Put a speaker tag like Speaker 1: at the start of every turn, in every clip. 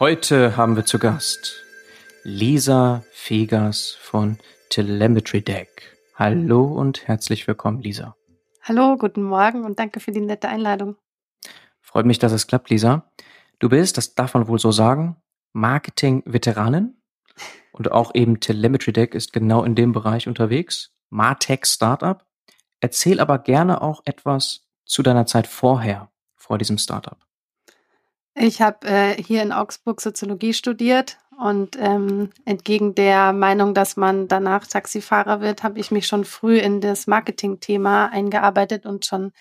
Speaker 1: Heute haben wir zu Gast Lisa Fegas von Telemetry Deck. Hallo und herzlich willkommen, Lisa.
Speaker 2: Hallo, guten Morgen und danke für die nette Einladung.
Speaker 1: Freut mich, dass es klappt, Lisa. Du bist, das darf man wohl so sagen, Marketing-Veteranin und auch eben Telemetry Deck ist genau in dem Bereich unterwegs. Martech Startup. Erzähl aber gerne auch etwas zu deiner Zeit vorher, vor diesem Startup.
Speaker 2: Ich habe äh, hier in Augsburg Soziologie studiert und ähm, entgegen der Meinung, dass man danach Taxifahrer wird, habe ich mich schon früh in das Marketing-Thema eingearbeitet und schon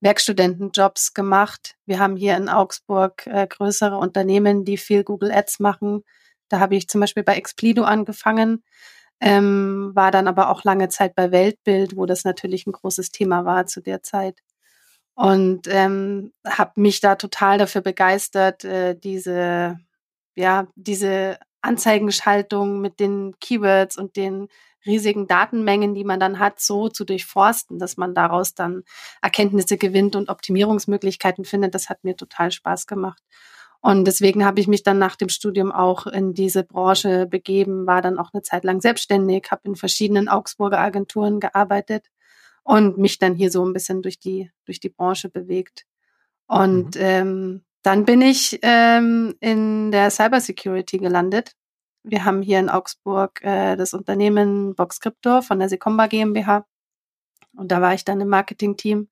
Speaker 2: Werkstudentenjobs gemacht. Wir haben hier in Augsburg äh, größere Unternehmen, die viel Google Ads machen. Da habe ich zum Beispiel bei Explido angefangen, ähm, war dann aber auch lange Zeit bei Weltbild, wo das natürlich ein großes Thema war zu der Zeit und ähm, habe mich da total dafür begeistert, äh, diese ja diese Anzeigenschaltung mit den Keywords und den riesigen Datenmengen, die man dann hat, so zu durchforsten, dass man daraus dann Erkenntnisse gewinnt und Optimierungsmöglichkeiten findet. Das hat mir total Spaß gemacht. Und deswegen habe ich mich dann nach dem Studium auch in diese Branche begeben, war dann auch eine Zeit lang selbstständig, habe in verschiedenen Augsburger Agenturen gearbeitet und mich dann hier so ein bisschen durch die, durch die Branche bewegt. Und mhm. ähm, dann bin ich ähm, in der Cybersecurity gelandet. Wir haben hier in Augsburg äh, das Unternehmen Box Crypto von der Secomba GmbH. Und da war ich dann im Marketing-Team.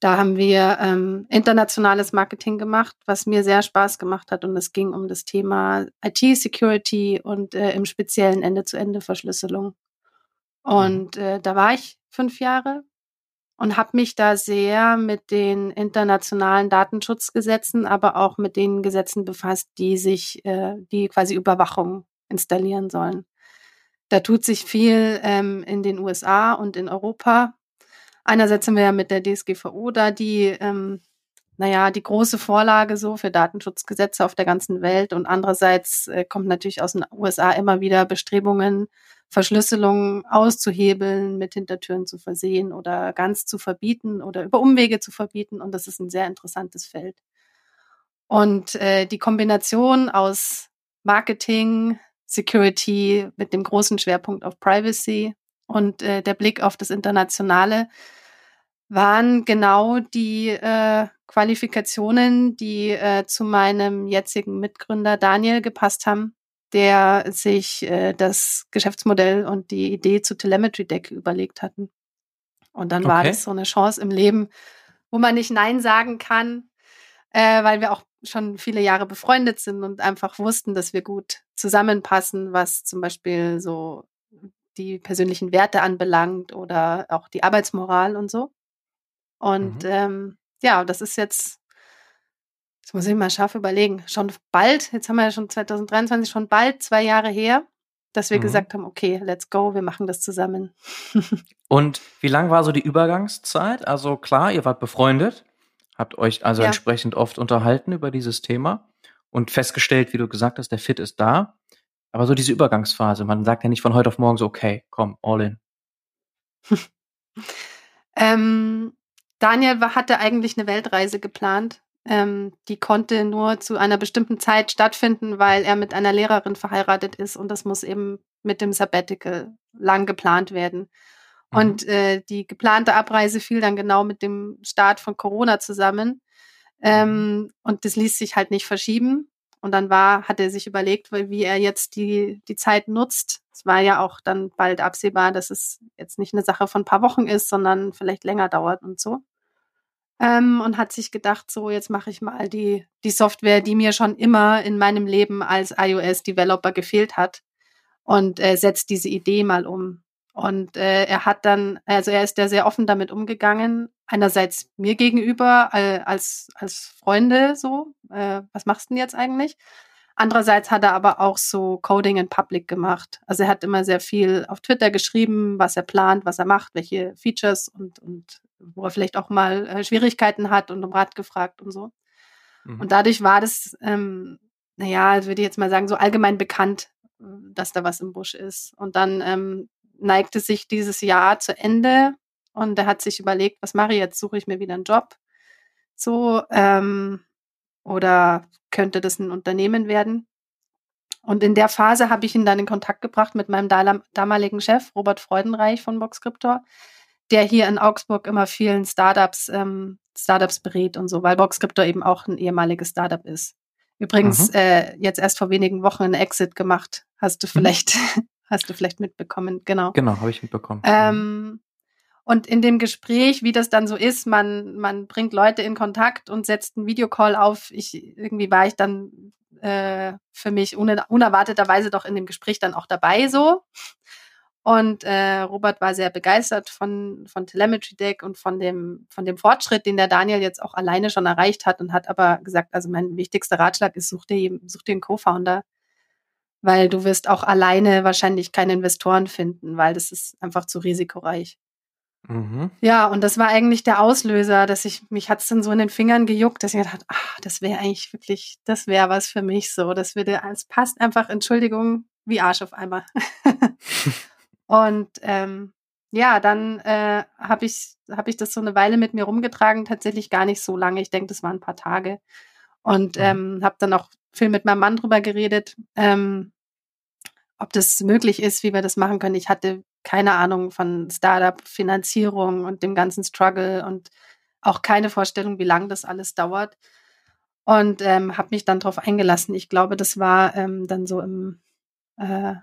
Speaker 2: Da haben wir ähm, internationales Marketing gemacht, was mir sehr Spaß gemacht hat. Und es ging um das Thema IT-Security und äh, im speziellen Ende-zu-Ende-Verschlüsselung. Mhm. Und äh, da war ich fünf Jahre und habe mich da sehr mit den internationalen Datenschutzgesetzen, aber auch mit den Gesetzen befasst, die sich, äh, die quasi Überwachung installieren sollen. Da tut sich viel ähm, in den USA und in Europa. Einerseits sind wir ja mit der DSGVO da, die, ähm, naja, die große Vorlage so für Datenschutzgesetze auf der ganzen Welt. Und andererseits äh, kommt natürlich aus den USA immer wieder Bestrebungen, Verschlüsselung auszuhebeln, mit Hintertüren zu versehen oder ganz zu verbieten oder über Umwege zu verbieten. Und das ist ein sehr interessantes Feld. Und äh, die Kombination aus Marketing, Security mit dem großen Schwerpunkt auf Privacy und äh, der Blick auf das Internationale waren genau die äh, Qualifikationen, die äh, zu meinem jetzigen Mitgründer Daniel gepasst haben, der sich äh, das Geschäftsmodell und die Idee zu Telemetry Deck überlegt hatten. Und dann okay. war das so eine Chance im Leben, wo man nicht Nein sagen kann, äh, weil wir auch schon viele Jahre befreundet sind und einfach wussten, dass wir gut zusammenpassen, was zum Beispiel so die persönlichen Werte anbelangt oder auch die Arbeitsmoral und so. Und mhm. ähm, ja, das ist jetzt Jetzt muss ich mal scharf überlegen. Schon bald, jetzt haben wir ja schon 2023, schon bald zwei Jahre her, dass wir mhm. gesagt haben, okay, let's go, wir machen das zusammen.
Speaker 1: Und wie lang war so die Übergangszeit? Also klar, ihr wart befreundet, habt euch also ja. entsprechend oft unterhalten über dieses Thema und festgestellt, wie du gesagt hast, der Fit ist da. Aber so diese Übergangsphase, man sagt ja nicht von heute auf morgen so, okay, komm, all in.
Speaker 2: ähm, Daniel hatte eigentlich eine Weltreise geplant ähm, die konnte nur zu einer bestimmten Zeit stattfinden, weil er mit einer Lehrerin verheiratet ist und das muss eben mit dem Sabbatical lang geplant werden. Mhm. Und äh, die geplante Abreise fiel dann genau mit dem Start von Corona zusammen. Ähm, mhm. und das ließ sich halt nicht verschieben. Und dann war, hat er sich überlegt, wie er jetzt die, die Zeit nutzt. Es war ja auch dann bald absehbar, dass es jetzt nicht eine Sache von ein paar Wochen ist, sondern vielleicht länger dauert und so ähm, und hat sich gedacht, so jetzt mache ich mal die, die Software, die mir schon immer in meinem Leben als iOS-Developer gefehlt hat und äh, setzt diese Idee mal um. Und äh, er hat dann, also er ist da sehr offen damit umgegangen, einerseits mir gegenüber äh, als, als Freunde so, äh, was machst du denn jetzt eigentlich? Andererseits hat er aber auch so Coding in Public gemacht. Also er hat immer sehr viel auf Twitter geschrieben, was er plant, was er macht, welche Features und, und wo er vielleicht auch mal äh, Schwierigkeiten hat und um Rat gefragt und so. Mhm. Und dadurch war das, ähm, naja, würde ich jetzt mal sagen, so allgemein bekannt, dass da was im Busch ist. Und dann ähm, neigte sich dieses Jahr zu Ende und er hat sich überlegt, was mache ich jetzt? Suche ich mir wieder einen Job? So, ähm, oder könnte das ein Unternehmen werden? Und in der Phase habe ich ihn dann in Kontakt gebracht mit meinem damaligen Chef, Robert Freudenreich von Boxcryptor, der hier in Augsburg immer vielen Startups, ähm, Startups berät und so, weil Boxcryptor eben auch ein ehemaliges Startup ist. Übrigens mhm. äh, jetzt erst vor wenigen Wochen einen Exit gemacht. Hast du mhm. vielleicht, mhm. hast du vielleicht mitbekommen, genau.
Speaker 1: Genau, habe ich mitbekommen.
Speaker 2: Ähm, und in dem Gespräch, wie das dann so ist, man, man bringt Leute in Kontakt und setzt einen Videocall auf. Ich, irgendwie war ich dann äh, für mich unerwarteterweise doch in dem Gespräch dann auch dabei so. Und äh, Robert war sehr begeistert von, von Telemetry Deck und von dem, von dem Fortschritt, den der Daniel jetzt auch alleine schon erreicht hat und hat aber gesagt, also mein wichtigster Ratschlag ist, such dir, such dir einen Co-Founder, weil du wirst auch alleine wahrscheinlich keine Investoren finden, weil das ist einfach zu risikoreich. Mhm. Ja, und das war eigentlich der Auslöser, dass ich, mich hat es dann so in den Fingern gejuckt, dass ich gedacht habe, ach, das wäre eigentlich wirklich, das wäre was für mich so. Das würde, es passt einfach, Entschuldigung, wie Arsch auf einmal. und ähm, ja, dann äh, habe ich, hab ich das so eine Weile mit mir rumgetragen, tatsächlich gar nicht so lange. Ich denke, das waren ein paar Tage. Und mhm. ähm, habe dann auch viel mit meinem Mann drüber geredet, ähm, ob das möglich ist, wie wir das machen können. Ich hatte keine Ahnung von Startup-Finanzierung und dem ganzen Struggle und auch keine Vorstellung, wie lange das alles dauert. Und ähm, habe mich dann darauf eingelassen. Ich glaube, das war ähm, dann so im, äh,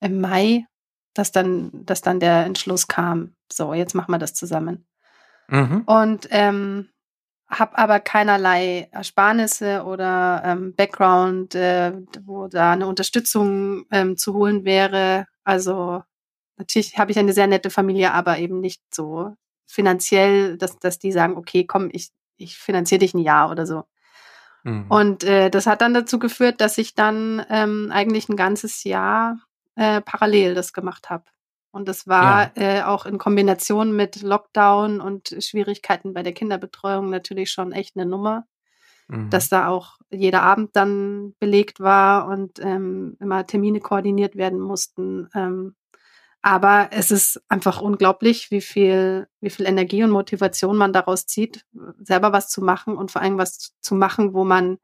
Speaker 2: im Mai, dass dann, dass dann der Entschluss kam. So, jetzt machen wir das zusammen. Mhm. Und ähm, habe aber keinerlei Ersparnisse oder ähm, Background, äh, wo da eine Unterstützung ähm, zu holen wäre. Also natürlich habe ich eine sehr nette Familie, aber eben nicht so finanziell, dass, dass die sagen, okay, komm, ich, ich finanziere dich ein Jahr oder so. Mhm. Und äh, das hat dann dazu geführt, dass ich dann ähm, eigentlich ein ganzes Jahr äh, parallel das gemacht habe. Und das war ja. äh, auch in Kombination mit Lockdown und Schwierigkeiten bei der Kinderbetreuung natürlich schon echt eine Nummer. Mhm. Dass da auch jeder Abend dann belegt war und ähm, immer Termine koordiniert werden mussten. Ähm, aber es ist einfach unglaublich, wie viel, wie viel Energie und Motivation man daraus zieht, selber was zu machen und vor allem was zu machen, wo man,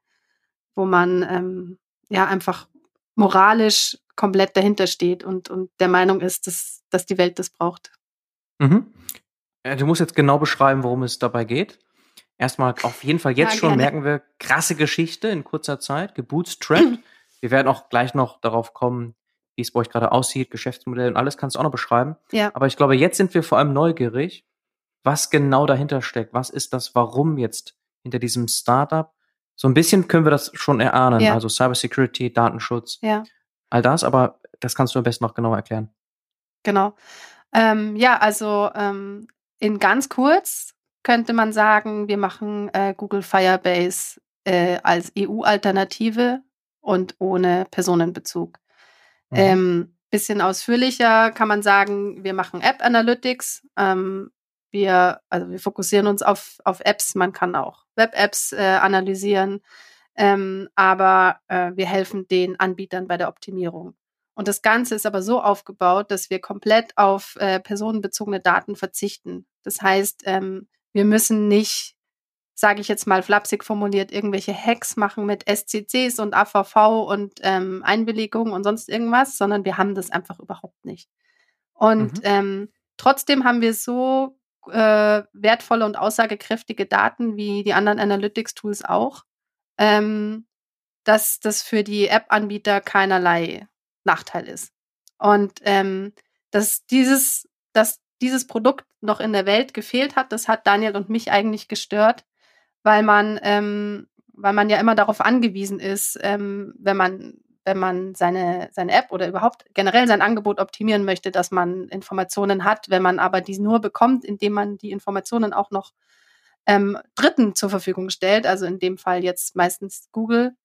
Speaker 2: wo man ähm, ja einfach moralisch komplett dahinter steht und, und der Meinung ist, dass, dass die Welt das braucht.
Speaker 1: Mhm. Du musst jetzt genau beschreiben, worum es dabei geht. Erstmal auf jeden Fall jetzt ja, schon merken wir krasse Geschichte in kurzer Zeit, gebootstrapped. wir werden auch gleich noch darauf kommen, wie es bei euch gerade aussieht, Geschäftsmodell und alles kannst du auch noch beschreiben. Ja. Aber ich glaube, jetzt sind wir vor allem neugierig, was genau dahinter steckt. Was ist das Warum jetzt hinter diesem Startup? So ein bisschen können wir das schon erahnen. Ja. Also Cybersecurity, Datenschutz, ja. all das. Aber das kannst du am besten noch genauer erklären.
Speaker 2: Genau. Ähm, ja, also ähm, in ganz kurz könnte man sagen, wir machen äh, Google Firebase äh, als EU-Alternative und ohne Personenbezug. Mhm. Ähm, bisschen ausführlicher kann man sagen, wir machen App Analytics. Ähm, wir, also wir fokussieren uns auf, auf Apps. Man kann auch Web-Apps äh, analysieren. Ähm, aber äh, wir helfen den Anbietern bei der Optimierung. Und das Ganze ist aber so aufgebaut, dass wir komplett auf äh, personenbezogene Daten verzichten. Das heißt, ähm, wir müssen nicht sage ich jetzt mal flapsig formuliert, irgendwelche Hacks machen mit SCCs und AVV und ähm, Einwilligung und sonst irgendwas, sondern wir haben das einfach überhaupt nicht. Und mhm. ähm, trotzdem haben wir so äh, wertvolle und aussagekräftige Daten wie die anderen Analytics-Tools auch, ähm, dass das für die App-Anbieter keinerlei Nachteil ist. Und ähm, dass dieses, dass dieses Produkt noch in der Welt gefehlt hat, das hat Daniel und mich eigentlich gestört, weil man, ähm, weil man ja immer darauf angewiesen ist, ähm, wenn man wenn man seine, seine App oder überhaupt generell sein Angebot optimieren möchte, dass man Informationen hat. Wenn man aber die nur bekommt, indem man die Informationen auch noch ähm, Dritten zur Verfügung stellt, also in dem Fall jetzt meistens Google,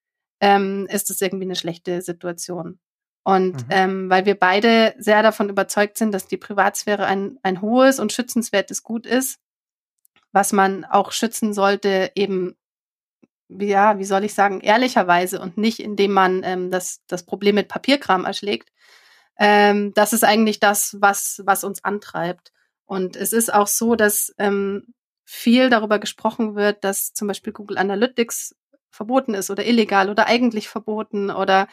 Speaker 2: ähm, ist es irgendwie eine schlechte Situation. Und mhm. ähm, weil wir beide sehr davon überzeugt sind, dass die Privatsphäre ein, ein hohes und schützenswertes Gut ist, was man auch schützen sollte, eben, ja, wie soll ich sagen, ehrlicherweise und nicht, indem man ähm, das, das Problem mit Papierkram erschlägt. Ähm, das ist eigentlich das, was, was uns antreibt. Und es ist auch so, dass ähm, viel darüber gesprochen wird, dass zum Beispiel Google Analytics verboten ist oder illegal oder eigentlich verboten oder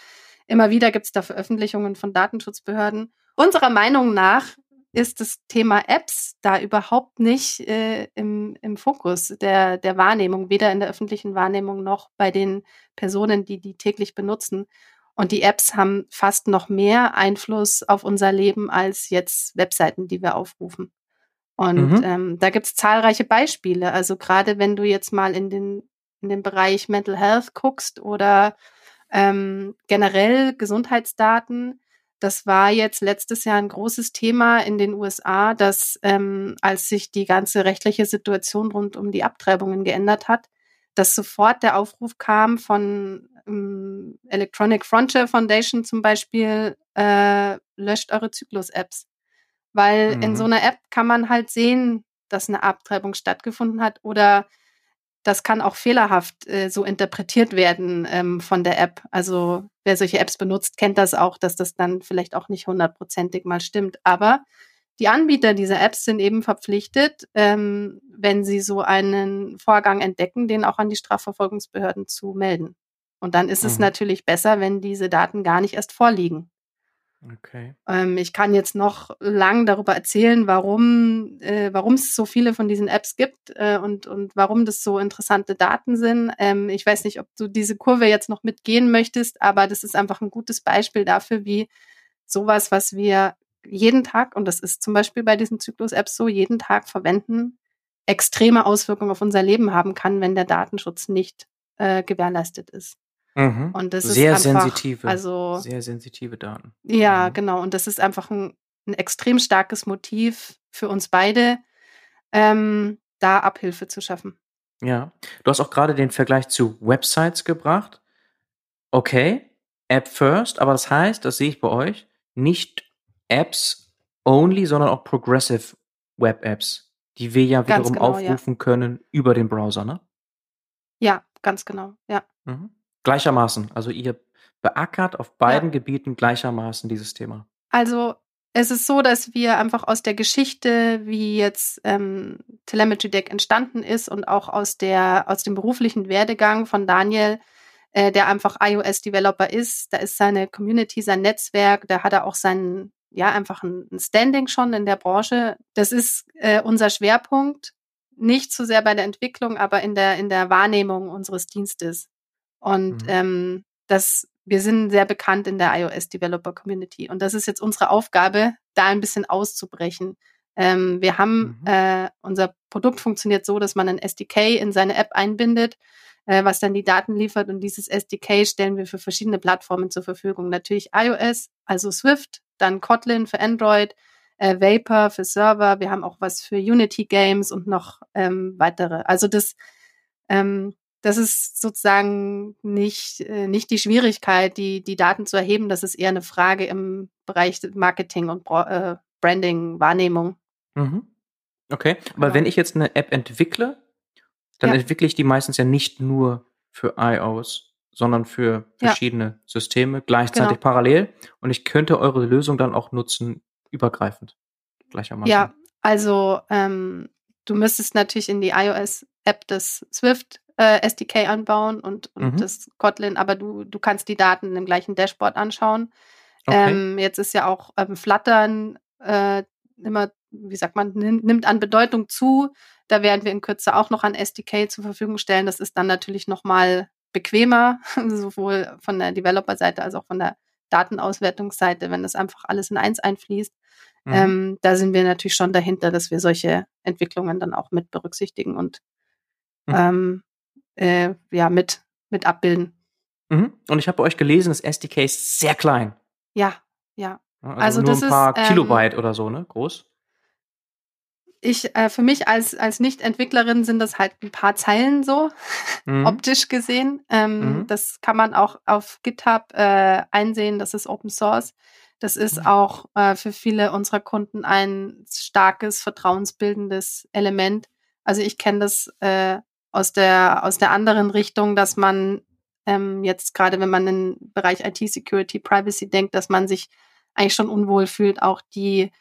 Speaker 2: immer wieder gibt es da Veröffentlichungen von Datenschutzbehörden. Unserer Meinung nach ist das Thema Apps da überhaupt nicht äh, im, im Fokus der, der Wahrnehmung, weder in der öffentlichen Wahrnehmung noch bei den Personen, die die täglich benutzen. Und die Apps haben fast noch mehr Einfluss auf unser Leben als jetzt Webseiten, die wir aufrufen. Und mhm. ähm, da gibt es zahlreiche Beispiele. Also gerade wenn du jetzt mal in den, in den Bereich Mental Health guckst oder ähm, generell Gesundheitsdaten, das war jetzt letztes Jahr ein großes Thema in den USA, dass ähm, als sich die ganze rechtliche Situation rund um die Abtreibungen geändert hat, dass sofort der Aufruf kam von ähm, Electronic Frontier Foundation zum Beispiel, äh, löscht eure Zyklus-Apps. Weil mhm. in so einer App kann man halt sehen, dass eine Abtreibung stattgefunden hat oder das kann auch fehlerhaft äh, so interpretiert werden ähm, von der App. Also wer solche Apps benutzt, kennt das auch, dass das dann vielleicht auch nicht hundertprozentig mal stimmt. Aber die Anbieter dieser Apps sind eben verpflichtet, ähm, wenn sie so einen Vorgang entdecken, den auch an die Strafverfolgungsbehörden zu melden. Und dann ist mhm. es natürlich besser, wenn diese Daten gar nicht erst vorliegen. Okay. Ähm, ich kann jetzt noch lang darüber erzählen, warum äh, es so viele von diesen Apps gibt äh, und und warum das so interessante Daten sind. Ähm, ich weiß nicht, ob du diese Kurve jetzt noch mitgehen möchtest, aber das ist einfach ein gutes Beispiel dafür, wie sowas, was wir jeden Tag und das ist zum Beispiel bei diesen Zyklus-Apps so jeden Tag verwenden, extreme Auswirkungen auf unser Leben haben kann, wenn der Datenschutz nicht äh, gewährleistet ist.
Speaker 1: Mhm. Und das sehr ist einfach, sensitive, also sehr sensitive Daten.
Speaker 2: Ja, mhm. genau. Und das ist einfach ein, ein, extrem starkes Motiv für uns beide, ähm, da Abhilfe zu schaffen.
Speaker 1: Ja, du hast auch gerade den Vergleich zu Websites gebracht. Okay, App first, aber das heißt, das sehe ich bei euch, nicht Apps only, sondern auch Progressive Web Apps, die wir ja wiederum genau, aufrufen ja. können über den Browser, ne?
Speaker 2: Ja, ganz genau, ja.
Speaker 1: Mhm. Gleichermaßen. Also ihr beackert auf beiden ja. Gebieten gleichermaßen dieses Thema.
Speaker 2: Also es ist so, dass wir einfach aus der Geschichte, wie jetzt ähm, Telemetry Deck entstanden ist und auch aus der aus dem beruflichen Werdegang von Daniel, äh, der einfach iOS Developer ist, da ist seine Community, sein Netzwerk, da hat er auch sein ja einfach ein, ein Standing schon in der Branche. Das ist äh, unser Schwerpunkt, nicht zu sehr bei der Entwicklung, aber in der in der Wahrnehmung unseres Dienstes. Und mhm. ähm, das, wir sind sehr bekannt in der iOS Developer Community. Und das ist jetzt unsere Aufgabe, da ein bisschen auszubrechen. Ähm, wir haben, mhm. äh, unser Produkt funktioniert so, dass man ein SDK in seine App einbindet, äh, was dann die Daten liefert. Und dieses SDK stellen wir für verschiedene Plattformen zur Verfügung. Natürlich iOS, also Swift, dann Kotlin für Android, äh, Vapor für Server. Wir haben auch was für Unity Games und noch ähm, weitere. Also das ähm, das ist sozusagen nicht, äh, nicht die Schwierigkeit, die, die Daten zu erheben. Das ist eher eine Frage im Bereich Marketing und äh, Branding, Wahrnehmung.
Speaker 1: Mhm. Okay, aber genau. wenn ich jetzt eine App entwickle, dann ja. entwickle ich die meistens ja nicht nur für iOS, sondern für verschiedene ja. Systeme gleichzeitig genau. parallel. Und ich könnte eure Lösung dann auch nutzen, übergreifend gleichermaßen.
Speaker 2: Ja, also ähm, du müsstest natürlich in die iOS-App des Swift äh, SDK anbauen und, und mhm. das Kotlin, aber du, du kannst die Daten im gleichen Dashboard anschauen. Okay. Ähm, jetzt ist ja auch ähm, Fluttern äh, immer, wie sagt man, nimmt an Bedeutung zu. Da werden wir in Kürze auch noch ein SDK zur Verfügung stellen. Das ist dann natürlich nochmal bequemer, sowohl von der Developer-Seite als auch von der Datenauswertungsseite, wenn das einfach alles in eins einfließt. Mhm. Ähm, da sind wir natürlich schon dahinter, dass wir solche Entwicklungen dann auch mit berücksichtigen und mhm. ähm, äh, ja, mit, mit abbilden.
Speaker 1: Mhm. Und ich habe bei euch gelesen, das SDK ist sehr klein.
Speaker 2: Ja, ja.
Speaker 1: Also, also nur ein paar ist, Kilobyte ähm, oder so, ne? Groß.
Speaker 2: Ich, äh, für mich als, als Nicht-Entwicklerin sind das halt ein paar Zeilen so, mhm. optisch gesehen. Ähm, mhm. Das kann man auch auf GitHub äh, einsehen, das ist Open Source. Das ist mhm. auch äh, für viele unserer Kunden ein starkes, vertrauensbildendes Element. Also ich kenne das äh, aus der, aus der anderen Richtung, dass man ähm, jetzt gerade, wenn man in den Bereich IT-Security, Privacy denkt, dass man sich eigentlich schon unwohl fühlt, auch die,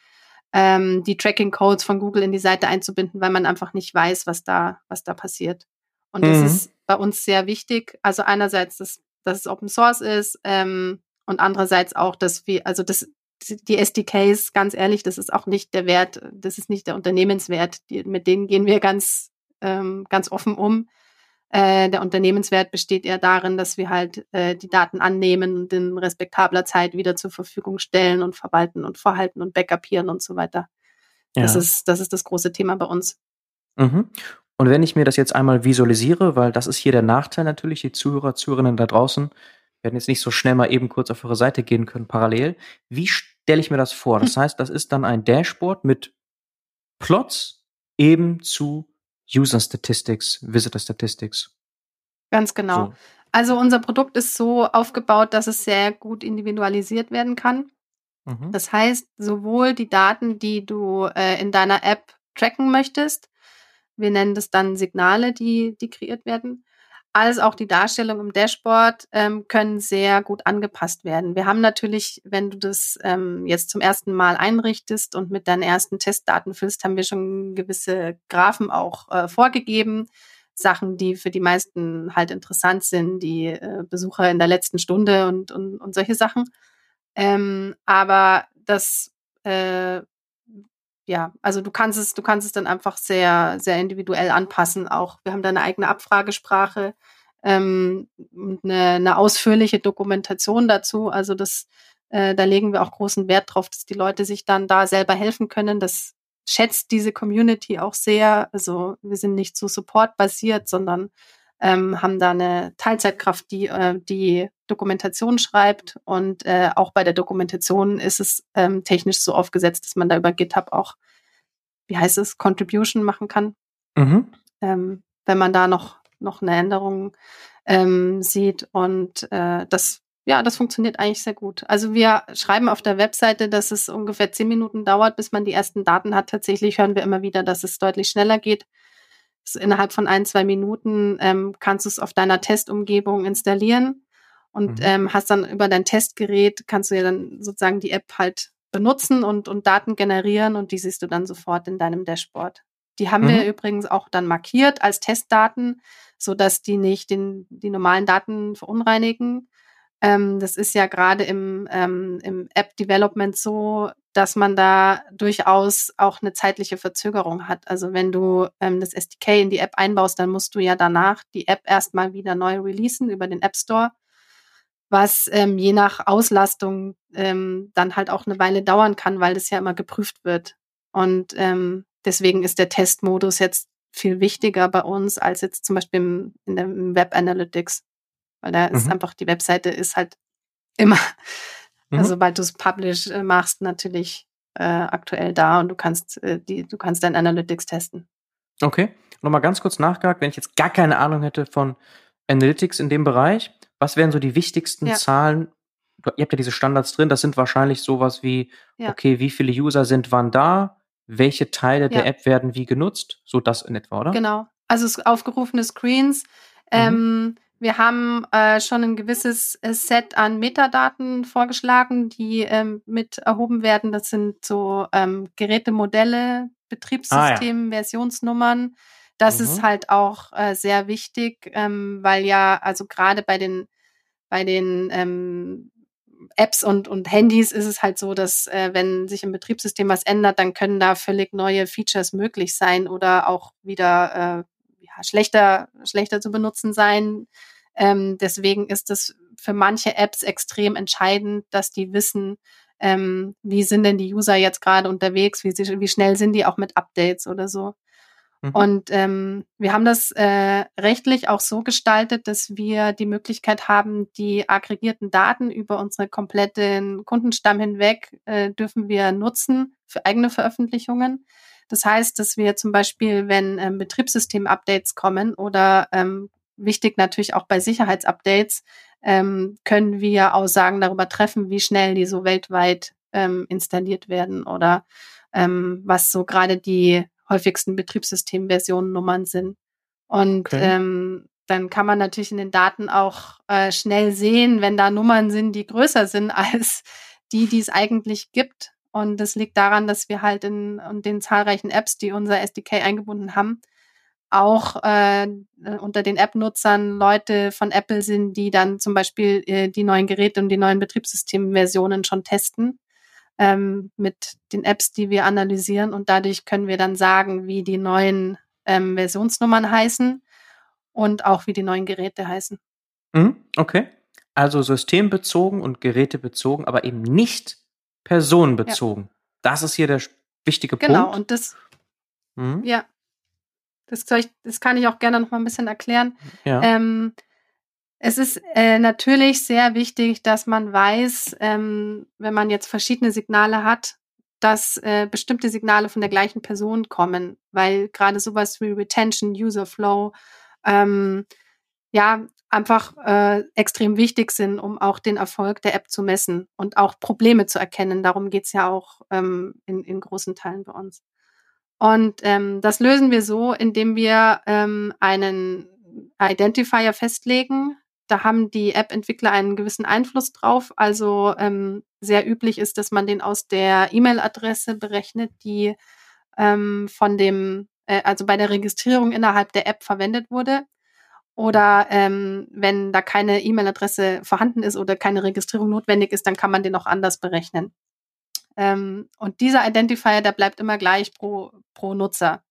Speaker 2: ähm, die Tracking-Codes von Google in die Seite einzubinden, weil man einfach nicht weiß, was da, was da passiert. Und das mhm. ist bei uns sehr wichtig. Also einerseits, dass, dass es Open Source ist ähm, und andererseits auch, dass wir, also das, die SDKs, ganz ehrlich, das ist auch nicht der Wert, das ist nicht der Unternehmenswert. Die, mit denen gehen wir ganz, ähm, ganz offen um. Äh, der Unternehmenswert besteht eher darin, dass wir halt äh, die Daten annehmen und in respektabler Zeit wieder zur Verfügung stellen und verwalten und vorhalten und backupieren und so weiter. Ja. Das, ist, das ist das große Thema bei uns.
Speaker 1: Mhm. Und wenn ich mir das jetzt einmal visualisiere, weil das ist hier der Nachteil natürlich, die Zuhörer, Zuhörerinnen da draußen werden jetzt nicht so schnell mal eben kurz auf eure Seite gehen können parallel. Wie stelle ich mir das vor? Das heißt, das ist dann ein Dashboard mit Plots eben zu User Statistics, Visitor Statistics.
Speaker 2: Ganz genau. So. Also unser Produkt ist so aufgebaut, dass es sehr gut individualisiert werden kann. Mhm. Das heißt, sowohl die Daten, die du äh, in deiner App tracken möchtest, wir nennen das dann Signale, die, die kreiert werden, als auch die Darstellung im Dashboard ähm, können sehr gut angepasst werden. Wir haben natürlich, wenn du das ähm, jetzt zum ersten Mal einrichtest und mit deinen ersten Testdaten füllst, haben wir schon gewisse Graphen auch äh, vorgegeben. Sachen, die für die meisten halt interessant sind, die äh, Besucher in der letzten Stunde und, und, und solche Sachen. Ähm, aber das äh, ja, also du kannst es, du kannst es dann einfach sehr, sehr individuell anpassen. Auch wir haben da eine eigene Abfragesprache ähm, eine, eine ausführliche Dokumentation dazu. Also das, äh, da legen wir auch großen Wert drauf, dass die Leute sich dann da selber helfen können. Das schätzt diese Community auch sehr. Also wir sind nicht so supportbasiert, sondern ähm, haben da eine Teilzeitkraft, die äh, die Dokumentation schreibt. Und äh, auch bei der Dokumentation ist es ähm, technisch so aufgesetzt, dass man da über GitHub auch, wie heißt es, Contribution machen kann. Mhm. Ähm, wenn man da noch, noch eine Änderung ähm, sieht. Und äh, das, ja, das funktioniert eigentlich sehr gut. Also wir schreiben auf der Webseite, dass es ungefähr zehn Minuten dauert, bis man die ersten Daten hat. Tatsächlich hören wir immer wieder, dass es deutlich schneller geht. Innerhalb von ein, zwei Minuten ähm, kannst du es auf deiner Testumgebung installieren und mhm. ähm, hast dann über dein Testgerät, kannst du ja dann sozusagen die App halt benutzen und, und Daten generieren und die siehst du dann sofort in deinem Dashboard. Die haben mhm. wir übrigens auch dann markiert als Testdaten, so dass die nicht den, die normalen Daten verunreinigen. Ähm, das ist ja gerade im, ähm, im App-Development so, dass man da durchaus auch eine zeitliche Verzögerung hat. Also wenn du ähm, das SDK in die App einbaust, dann musst du ja danach die App erstmal wieder neu releasen über den App Store, was ähm, je nach Auslastung ähm, dann halt auch eine Weile dauern kann, weil das ja immer geprüft wird. Und ähm, deswegen ist der Testmodus jetzt viel wichtiger bei uns als jetzt zum Beispiel im, in dem Web Analytics. Weil da ist mhm. einfach, die Webseite ist halt immer, mhm. also sobald du es publish äh, machst, natürlich äh, aktuell da und du kannst äh, die, du kannst dein Analytics testen.
Speaker 1: Okay. Nochmal ganz kurz nachgehakt, wenn ich jetzt gar keine Ahnung hätte von Analytics in dem Bereich, was wären so die wichtigsten ja. Zahlen? Ihr habt ja diese Standards drin, das sind wahrscheinlich sowas wie, ja. okay, wie viele User sind wann da, welche Teile ja. der App werden wie genutzt, so das in etwa, oder?
Speaker 2: Genau. Also aufgerufene Screens, mhm. ähm, wir haben äh, schon ein gewisses äh, Set an Metadaten vorgeschlagen, die ähm, mit erhoben werden. Das sind so ähm, Gerätemodelle, Betriebssystem, ah, ja. Versionsnummern. Das mhm. ist halt auch äh, sehr wichtig, ähm, weil ja, also gerade bei den, bei den ähm, Apps und, und Handys ist es halt so, dass äh, wenn sich im Betriebssystem was ändert, dann können da völlig neue Features möglich sein oder auch wieder äh, ja, schlechter, schlechter zu benutzen sein. Ähm, deswegen ist es für manche Apps extrem entscheidend, dass die wissen, ähm, wie sind denn die User jetzt gerade unterwegs, wie, sie, wie schnell sind die auch mit Updates oder so. Mhm. Und ähm, wir haben das äh, rechtlich auch so gestaltet, dass wir die Möglichkeit haben, die aggregierten Daten über unsere kompletten Kundenstamm hinweg äh, dürfen wir nutzen für eigene Veröffentlichungen. Das heißt, dass wir zum Beispiel, wenn ähm, Betriebssystem-Updates kommen oder ähm, wichtig natürlich auch bei Sicherheitsupdates, ähm, können wir Aussagen darüber treffen, wie schnell die so weltweit ähm, installiert werden oder ähm, was so gerade die häufigsten Betriebssystemversionen-Nummern sind. Und okay. ähm, dann kann man natürlich in den Daten auch äh, schnell sehen, wenn da Nummern sind, die größer sind als die, die es eigentlich gibt. Und das liegt daran, dass wir halt in, in den zahlreichen Apps, die unser SDK eingebunden haben, auch äh, unter den App-Nutzern Leute von Apple sind, die dann zum Beispiel äh, die neuen Geräte und die neuen Betriebssystemversionen schon testen ähm, mit den Apps, die wir analysieren. Und dadurch können wir dann sagen, wie die neuen ähm, Versionsnummern heißen und auch wie die neuen Geräte heißen.
Speaker 1: Mhm, okay. Also systembezogen und gerätebezogen, aber eben nicht personenbezogen. Ja. Das ist hier der wichtige
Speaker 2: genau,
Speaker 1: Punkt.
Speaker 2: Genau, und das, mhm. ja, das, ich, das kann ich auch gerne noch mal ein bisschen erklären. Ja. Ähm, es ist äh, natürlich sehr wichtig, dass man weiß, ähm, wenn man jetzt verschiedene Signale hat, dass äh, bestimmte Signale von der gleichen Person kommen, weil gerade sowas wie Retention, User Flow, ähm, ja, einfach äh, extrem wichtig sind, um auch den Erfolg der App zu messen und auch Probleme zu erkennen. Darum geht's ja auch ähm, in, in großen Teilen bei uns. Und ähm, das lösen wir so, indem wir ähm, einen Identifier festlegen. Da haben die App-Entwickler einen gewissen Einfluss drauf. Also ähm, sehr üblich ist, dass man den aus der E-Mail-Adresse berechnet, die ähm, von dem, äh, also bei der Registrierung innerhalb der App verwendet wurde. Oder ähm, wenn da keine E-Mail-Adresse vorhanden ist oder keine Registrierung notwendig ist, dann kann man den auch anders berechnen. Ähm, und dieser Identifier, der bleibt immer gleich pro, pro Nutzer.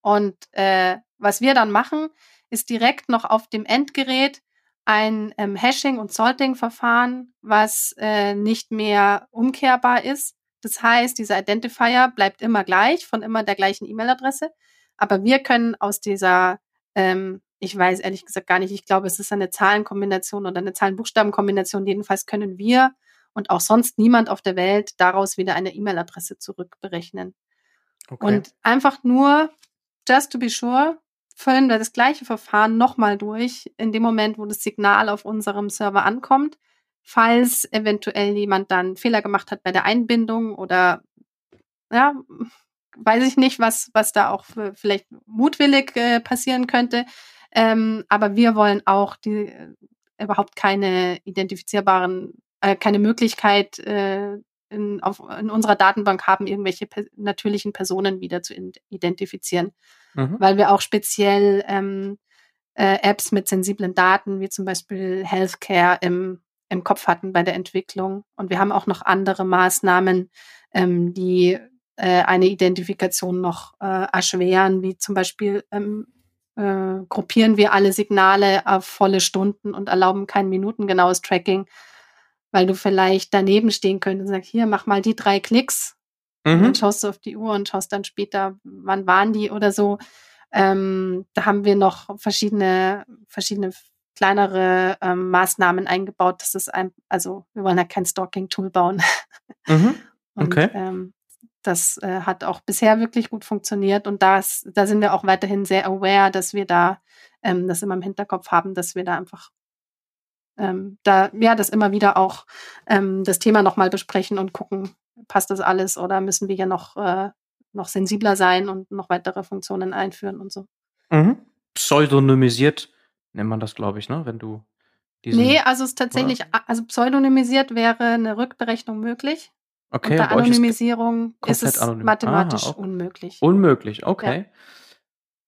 Speaker 2: Und äh, was wir dann machen, ist direkt noch auf dem Endgerät ein ähm, Hashing- und Salting-Verfahren, was äh, nicht mehr umkehrbar ist. Das heißt, dieser Identifier bleibt immer gleich, von immer der gleichen E-Mail-Adresse. Aber wir können aus dieser, ähm, ich weiß ehrlich gesagt gar nicht, ich glaube, es ist eine Zahlenkombination oder eine Zahlen-Buchstaben-Kombination. Jedenfalls können wir und auch sonst niemand auf der Welt daraus wieder eine E-Mail-Adresse zurückberechnen. Okay. Und einfach nur, just to be sure, füllen wir das gleiche Verfahren nochmal durch, in dem Moment, wo das Signal auf unserem Server ankommt, falls eventuell jemand dann Fehler gemacht hat bei der Einbindung oder ja, weiß ich nicht, was, was da auch vielleicht mutwillig äh, passieren könnte. Ähm, aber wir wollen auch die äh, überhaupt keine identifizierbaren äh, keine Möglichkeit äh, in, auf, in unserer Datenbank haben, irgendwelche per natürlichen Personen wieder zu identifizieren. Mhm. Weil wir auch speziell ähm, äh, Apps mit sensiblen Daten, wie zum Beispiel Healthcare, im, im Kopf hatten bei der Entwicklung. Und wir haben auch noch andere Maßnahmen, ähm, die äh, eine Identifikation noch äh, erschweren, wie zum Beispiel ähm, äh, gruppieren wir alle Signale auf volle Stunden und erlauben kein minutengenaues Tracking, weil du vielleicht daneben stehen könntest und sagst, hier, mach mal die drei Klicks. Mhm. Und dann schaust du auf die Uhr und schaust dann später, wann waren die oder so. Ähm, da haben wir noch verschiedene, verschiedene kleinere ähm, Maßnahmen eingebaut. Das ist ein, also wir wollen ja kein Stalking-Tool bauen.
Speaker 1: Mhm. Okay. Und,
Speaker 2: ähm, das äh, hat auch bisher wirklich gut funktioniert und das, da sind wir auch weiterhin sehr aware, dass wir da ähm, das immer im Hinterkopf haben, dass wir da einfach ähm, da ja das immer wieder auch ähm, das Thema nochmal besprechen und gucken, passt das alles oder müssen wir ja noch, äh, noch sensibler sein und noch weitere Funktionen einführen und so.
Speaker 1: Mhm. Pseudonymisiert nennt man das, glaube ich, ne? Wenn du
Speaker 2: diesen, Nee, also es ist tatsächlich, oder? also pseudonymisiert wäre eine Rückberechnung möglich.
Speaker 1: Okay,
Speaker 2: Unter Anonymisierung ist, ist es anonym. mathematisch Aha, okay. unmöglich.
Speaker 1: Unmöglich, okay. Ja.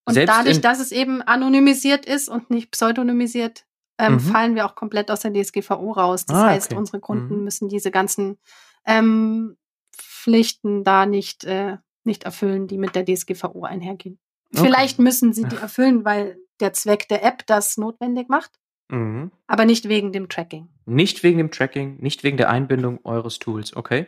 Speaker 2: Und Selbst dadurch, dass es eben anonymisiert ist und nicht pseudonymisiert, ähm, mhm. fallen wir auch komplett aus der DSGVO raus. Das ah, heißt, okay. unsere Kunden mhm. müssen diese ganzen ähm, Pflichten da nicht, äh, nicht erfüllen, die mit der DSGVO einhergehen. Okay. Vielleicht müssen sie die erfüllen, weil der Zweck der App das notwendig macht. Mhm. Aber nicht wegen dem Tracking.
Speaker 1: Nicht wegen dem Tracking, nicht wegen der Einbindung eures Tools, okay?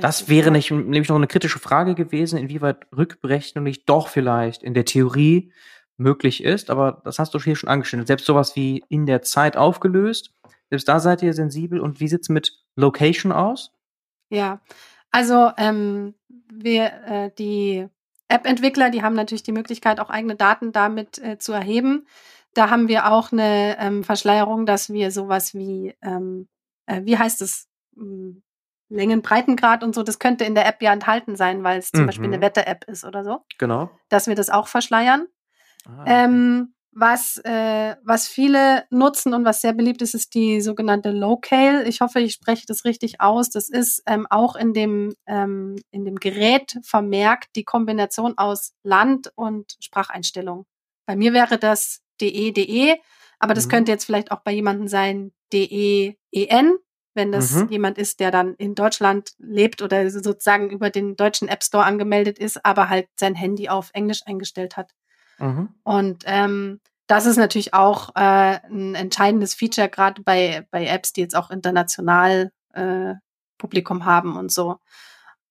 Speaker 1: Das wäre nicht, nämlich noch eine kritische Frage gewesen, inwieweit Rückberechnung nicht doch vielleicht in der Theorie möglich ist, aber das hast du hier schon angestellt. Selbst sowas wie in der Zeit aufgelöst, selbst da seid ihr sensibel. Und wie sieht's mit Location aus?
Speaker 2: Ja, also ähm, wir, äh, die App-Entwickler, die haben natürlich die Möglichkeit, auch eigene Daten damit äh, zu erheben. Da haben wir auch eine ähm, Verschleierung, dass wir sowas wie, ähm, äh, wie heißt es, Längen, Breitengrad und so, das könnte in der App ja enthalten sein, weil es zum mhm. Beispiel eine Wetter-App ist oder so.
Speaker 1: Genau.
Speaker 2: Dass wir das auch verschleiern. Ah, ähm, was, äh, was viele nutzen und was sehr beliebt ist, ist die sogenannte Locale. Ich hoffe, ich spreche das richtig aus. Das ist ähm, auch in dem, ähm, in dem Gerät vermerkt die Kombination aus Land und Spracheinstellung. bei mir wäre das de.de, aber das mhm. könnte jetzt vielleicht auch bei jemandem sein de.en, wenn das mhm. jemand ist, der dann in Deutschland lebt oder sozusagen über den deutschen App Store angemeldet ist, aber halt sein Handy auf Englisch eingestellt hat. Mhm. Und ähm, das ist natürlich auch äh, ein entscheidendes Feature, gerade bei, bei Apps, die jetzt auch international äh, Publikum haben und so.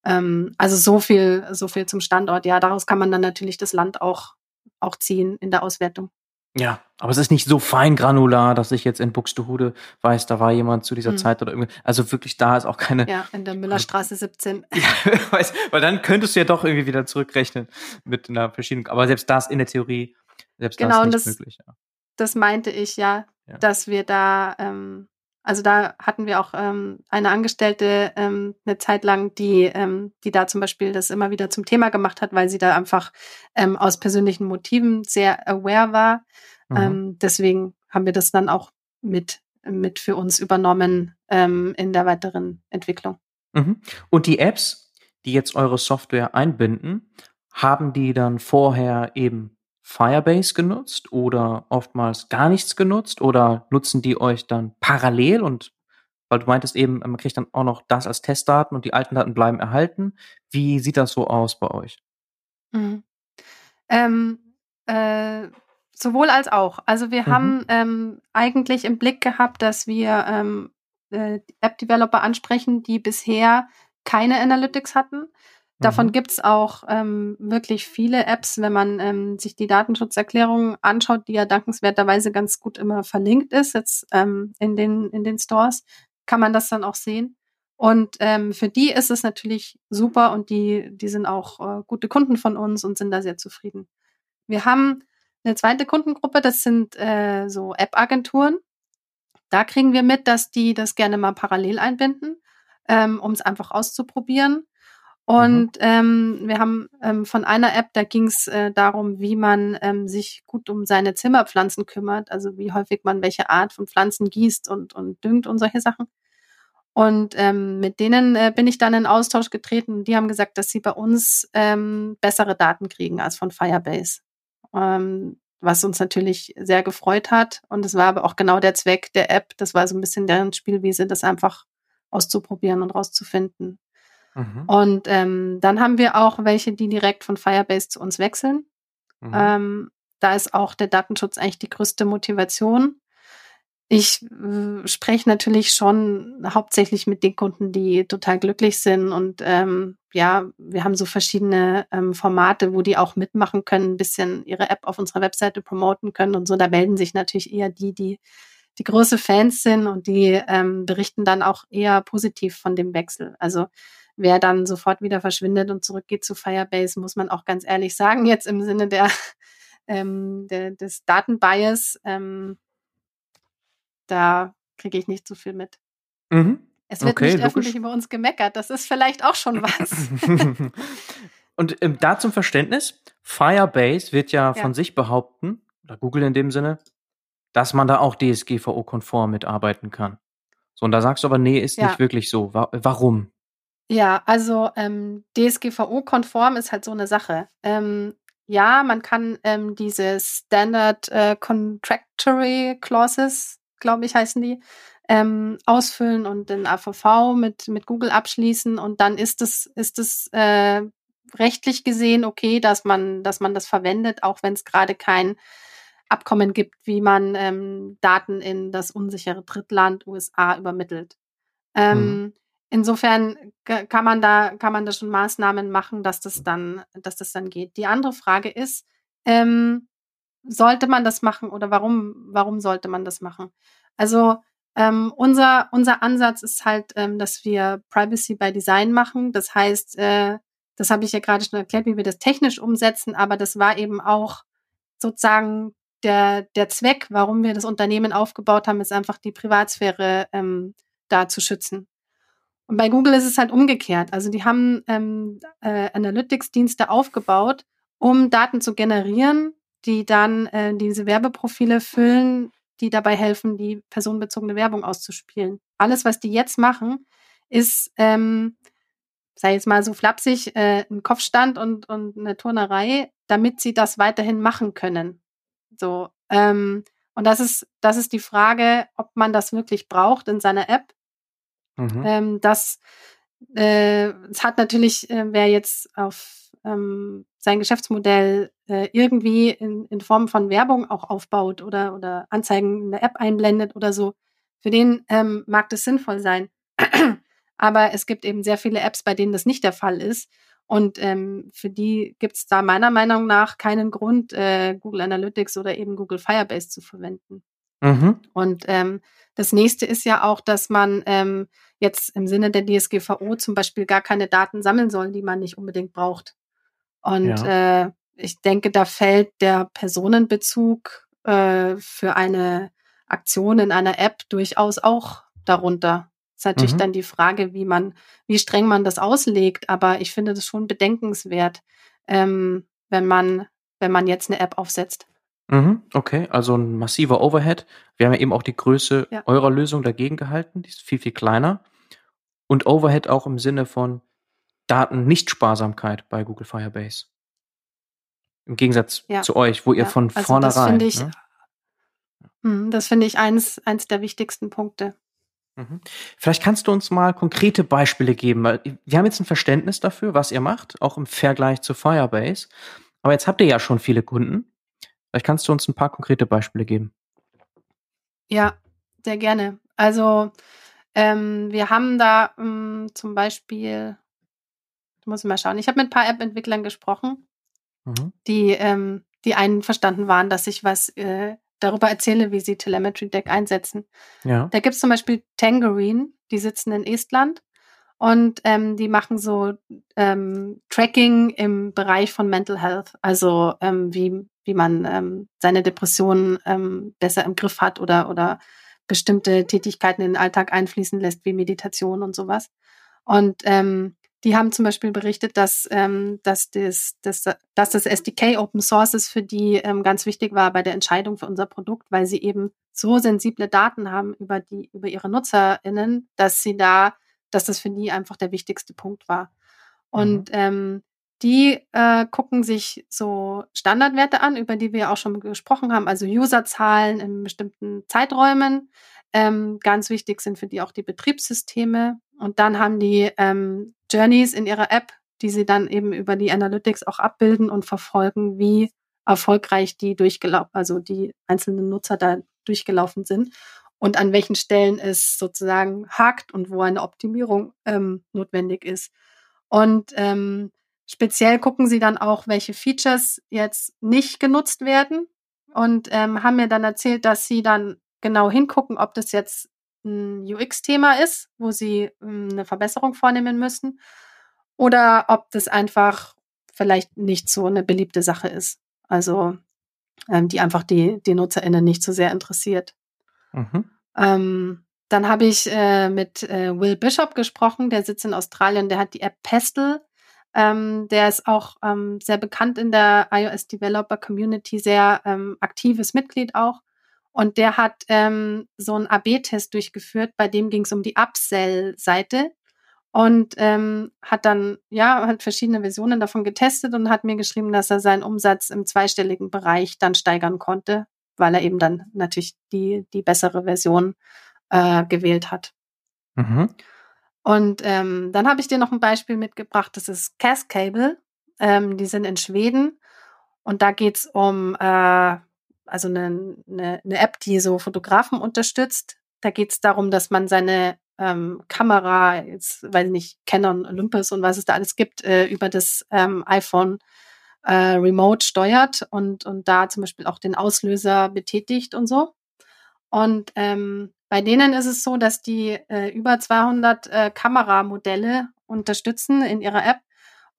Speaker 2: Ähm, also so viel, so viel zum Standort. Ja, daraus kann man dann natürlich das Land auch, auch ziehen in der Auswertung.
Speaker 1: Ja, aber es ist nicht so fein granular, dass ich jetzt in Buxtehude weiß, da war jemand zu dieser hm. Zeit oder irgendwie. Also wirklich da ist auch keine.
Speaker 2: Ja, in der Müllerstraße 17.
Speaker 1: ja, weiß, weil dann könntest du ja doch irgendwie wieder zurückrechnen mit einer Verschiebung. Aber selbst das in der Theorie, selbst
Speaker 2: genau,
Speaker 1: das ist
Speaker 2: nicht das, möglich. Ja. Das meinte ich ja, ja. dass wir da ähm, also da hatten wir auch ähm, eine Angestellte ähm, eine Zeit lang, die, ähm, die da zum Beispiel das immer wieder zum Thema gemacht hat, weil sie da einfach ähm, aus persönlichen Motiven sehr aware war. Mhm. Ähm, deswegen haben wir das dann auch mit, mit für uns übernommen ähm, in der weiteren Entwicklung.
Speaker 1: Mhm. Und die Apps, die jetzt eure Software einbinden, haben die dann vorher eben Firebase genutzt oder oftmals gar nichts genutzt oder nutzen die euch dann parallel und weil du meintest eben, man kriegt dann auch noch das als Testdaten und die alten Daten bleiben erhalten. Wie sieht das so aus bei euch?
Speaker 2: Mhm. Ähm, äh, sowohl als auch. Also wir mhm. haben ähm, eigentlich im Blick gehabt, dass wir ähm, äh, App-Developer ansprechen, die bisher keine Analytics hatten. Davon mhm. gibt's auch ähm, wirklich viele Apps, wenn man ähm, sich die Datenschutzerklärung anschaut, die ja dankenswerterweise ganz gut immer verlinkt ist, jetzt ähm, in, den, in den Stores, kann man das dann auch sehen. Und ähm, für die ist es natürlich super und die, die sind auch äh, gute Kunden von uns und sind da sehr zufrieden. Wir haben eine zweite Kundengruppe, das sind äh, so App-Agenturen. Da kriegen wir mit, dass die das gerne mal parallel einbinden, ähm, um es einfach auszuprobieren. Mhm. Und ähm, wir haben ähm, von einer App, da ging es äh, darum, wie man ähm, sich gut um seine Zimmerpflanzen kümmert, also wie häufig man welche Art von Pflanzen gießt und, und düngt und solche Sachen. Und ähm, mit denen äh, bin ich dann in Austausch getreten. Die haben gesagt, dass sie bei uns ähm, bessere Daten kriegen als von Firebase. Ähm, was uns natürlich sehr gefreut hat. Und es war aber auch genau der Zweck der App. Das war so ein bisschen deren Spielwiese, das einfach auszuprobieren und rauszufinden. Mhm. Und ähm, dann haben wir auch welche, die direkt von Firebase zu uns wechseln. Mhm. Ähm, da ist auch der Datenschutz eigentlich die größte Motivation. Ich äh, spreche natürlich schon hauptsächlich mit den Kunden, die total glücklich sind und ähm, ja, wir haben so verschiedene ähm, Formate, wo die auch mitmachen können, ein bisschen ihre App auf unserer Webseite promoten können und so. Da melden sich natürlich eher die, die die große Fans sind und die ähm, berichten dann auch eher positiv von dem Wechsel. Also wer dann sofort wieder verschwindet und zurückgeht zu Firebase, muss man auch ganz ehrlich sagen, jetzt im Sinne der, ähm, der des Datenbias, ähm, da kriege ich nicht so viel mit. Mhm. Es wird okay, nicht logisch. öffentlich über uns gemeckert, das ist vielleicht auch schon was.
Speaker 1: und ähm, da zum Verständnis, Firebase wird ja, ja, von sich behaupten, oder Google in dem Sinne, dass man da auch DSGVO-konform mitarbeiten kann. So, und da sagst du aber, nee, ist ja. nicht wirklich so. Warum?
Speaker 2: Ja, also ähm, DSGVO-konform ist halt so eine Sache. Ähm, ja, man kann ähm, diese Standard äh, Contractory Clauses, glaube ich, heißen die, ähm, ausfüllen und den AVV mit, mit Google abschließen und dann ist es, ist es äh, rechtlich gesehen okay, dass man, dass man das verwendet, auch wenn es gerade kein Abkommen gibt, wie man ähm, Daten in das unsichere Drittland USA übermittelt. Ähm, mhm. Insofern kann man da, kann man da schon Maßnahmen machen, dass das dann, dass das dann geht. Die andere Frage ist, ähm, sollte man das machen oder warum, warum sollte man das machen? Also ähm, unser, unser Ansatz ist halt, ähm, dass wir Privacy by Design machen. Das heißt, äh, das habe ich ja gerade schon erklärt, wie wir das technisch umsetzen, aber das war eben auch sozusagen der, der Zweck, warum wir das Unternehmen aufgebaut haben, ist einfach die Privatsphäre ähm, da zu schützen. Und bei Google ist es halt umgekehrt. Also die haben ähm, äh, Analytics-Dienste aufgebaut, um Daten zu generieren, die dann äh, diese Werbeprofile füllen, die dabei helfen, die personenbezogene Werbung auszuspielen. Alles, was die jetzt machen, ist, ähm, sei jetzt mal so flapsig, äh, ein Kopfstand und, und eine Turnerei, damit sie das weiterhin machen können. So. Ähm, und das ist, das ist die Frage, ob man das wirklich braucht in seiner App. Mhm. Ähm, das, äh, es hat natürlich, äh, wer jetzt auf ähm, sein Geschäftsmodell äh, irgendwie in, in Form von Werbung auch aufbaut oder, oder Anzeigen in der App einblendet oder so, für den ähm, mag das sinnvoll sein. Aber es gibt eben sehr viele Apps, bei denen das nicht der Fall ist. Und ähm, für die gibt es da meiner Meinung nach keinen Grund, äh, Google Analytics oder eben Google Firebase zu verwenden. Mhm. Und ähm, das nächste ist ja auch, dass man ähm, jetzt im Sinne der DSGVO zum Beispiel gar keine Daten sammeln soll, die man nicht unbedingt braucht. Und ja. äh, ich denke, da fällt der Personenbezug äh, für eine Aktion in einer App durchaus auch darunter. Ist natürlich mhm. dann die Frage, wie man, wie streng man das auslegt, aber ich finde das schon bedenkenswert, ähm, wenn man, wenn man jetzt eine App aufsetzt.
Speaker 1: Mhm, okay, also ein massiver Overhead. Wir haben ja eben auch die Größe ja. eurer Lösung dagegen gehalten, die ist viel, viel kleiner. Und Overhead auch im Sinne von Daten-Nicht-Sparsamkeit bei Google Firebase. Im Gegensatz ja. zu euch, wo ihr ja. von also vornherein. Das finde
Speaker 2: ich, ne? das finde ich eins, eins der wichtigsten Punkte.
Speaker 1: Mhm. Vielleicht kannst du uns mal konkrete Beispiele geben, weil wir haben jetzt ein Verständnis dafür, was ihr macht, auch im Vergleich zu Firebase. Aber jetzt habt ihr ja schon viele Kunden. Vielleicht kannst du uns ein paar konkrete Beispiele geben.
Speaker 2: Ja, sehr gerne. Also ähm, wir haben da ähm, zum Beispiel, ich muss mal schauen, ich habe mit ein paar App-Entwicklern gesprochen, mhm. die, ähm, die einverstanden waren, dass ich was äh, darüber erzähle, wie sie Telemetry Deck einsetzen. Ja. Da gibt es zum Beispiel Tangerine, die sitzen in Estland und ähm, die machen so ähm, Tracking im Bereich von Mental Health, also ähm, wie, wie man ähm, seine Depressionen ähm, besser im Griff hat oder, oder bestimmte Tätigkeiten in den Alltag einfließen lässt, wie Meditation und sowas. Und ähm, die haben zum Beispiel berichtet, dass, ähm, dass, das, dass, dass das SDK Open Source ist für die ähm, ganz wichtig war bei der Entscheidung für unser Produkt, weil sie eben so sensible Daten haben über die, über ihre NutzerInnen, dass sie da, dass das für die einfach der wichtigste Punkt war. Und mhm. ähm, die äh, gucken sich so Standardwerte an, über die wir auch schon gesprochen haben, also Userzahlen in bestimmten Zeiträumen. Ähm, ganz wichtig sind für die auch die Betriebssysteme. Und dann haben die ähm, Journeys in ihrer App, die sie dann eben über die Analytics auch abbilden und verfolgen, wie erfolgreich die durchgelaufen, also die einzelnen Nutzer da durchgelaufen sind und an welchen Stellen es sozusagen hakt und wo eine Optimierung ähm, notwendig ist. Und ähm, speziell gucken sie dann auch, welche Features jetzt nicht genutzt werden und ähm, haben mir dann erzählt, dass sie dann genau hingucken, ob das jetzt ein UX-Thema ist, wo sie hm, eine Verbesserung vornehmen müssen, oder ob das einfach vielleicht nicht so eine beliebte Sache ist. Also ähm, die einfach die, die NutzerInnen nicht so sehr interessiert. Mhm. Ähm, dann habe ich äh, mit äh, Will Bishop gesprochen, der sitzt in Australien, der hat die App Pestle. Ähm, der ist auch ähm, sehr bekannt in der iOS Developer Community, sehr ähm, aktives Mitglied auch. Und der hat ähm, so einen AB-Test durchgeführt, bei dem ging es um die Upsell-Seite und ähm, hat dann, ja, hat verschiedene Versionen davon getestet und hat mir geschrieben, dass er seinen Umsatz im zweistelligen Bereich dann steigern konnte, weil er eben dann natürlich die, die bessere Version äh, gewählt hat. Mhm. Und ähm, dann habe ich dir noch ein Beispiel mitgebracht, das ist Cascable. Ähm, die sind in Schweden und da geht's um äh, also eine, eine, eine App, die so Fotografen unterstützt. Da geht es darum, dass man seine ähm, Kamera, jetzt weiß ich nicht, Canon, Olympus und was es da alles gibt, äh, über das ähm, iPhone äh, remote steuert und, und da zum Beispiel auch den Auslöser betätigt und so. Und ähm, bei denen ist es so, dass die äh, über 200 äh, Kameramodelle unterstützen in ihrer App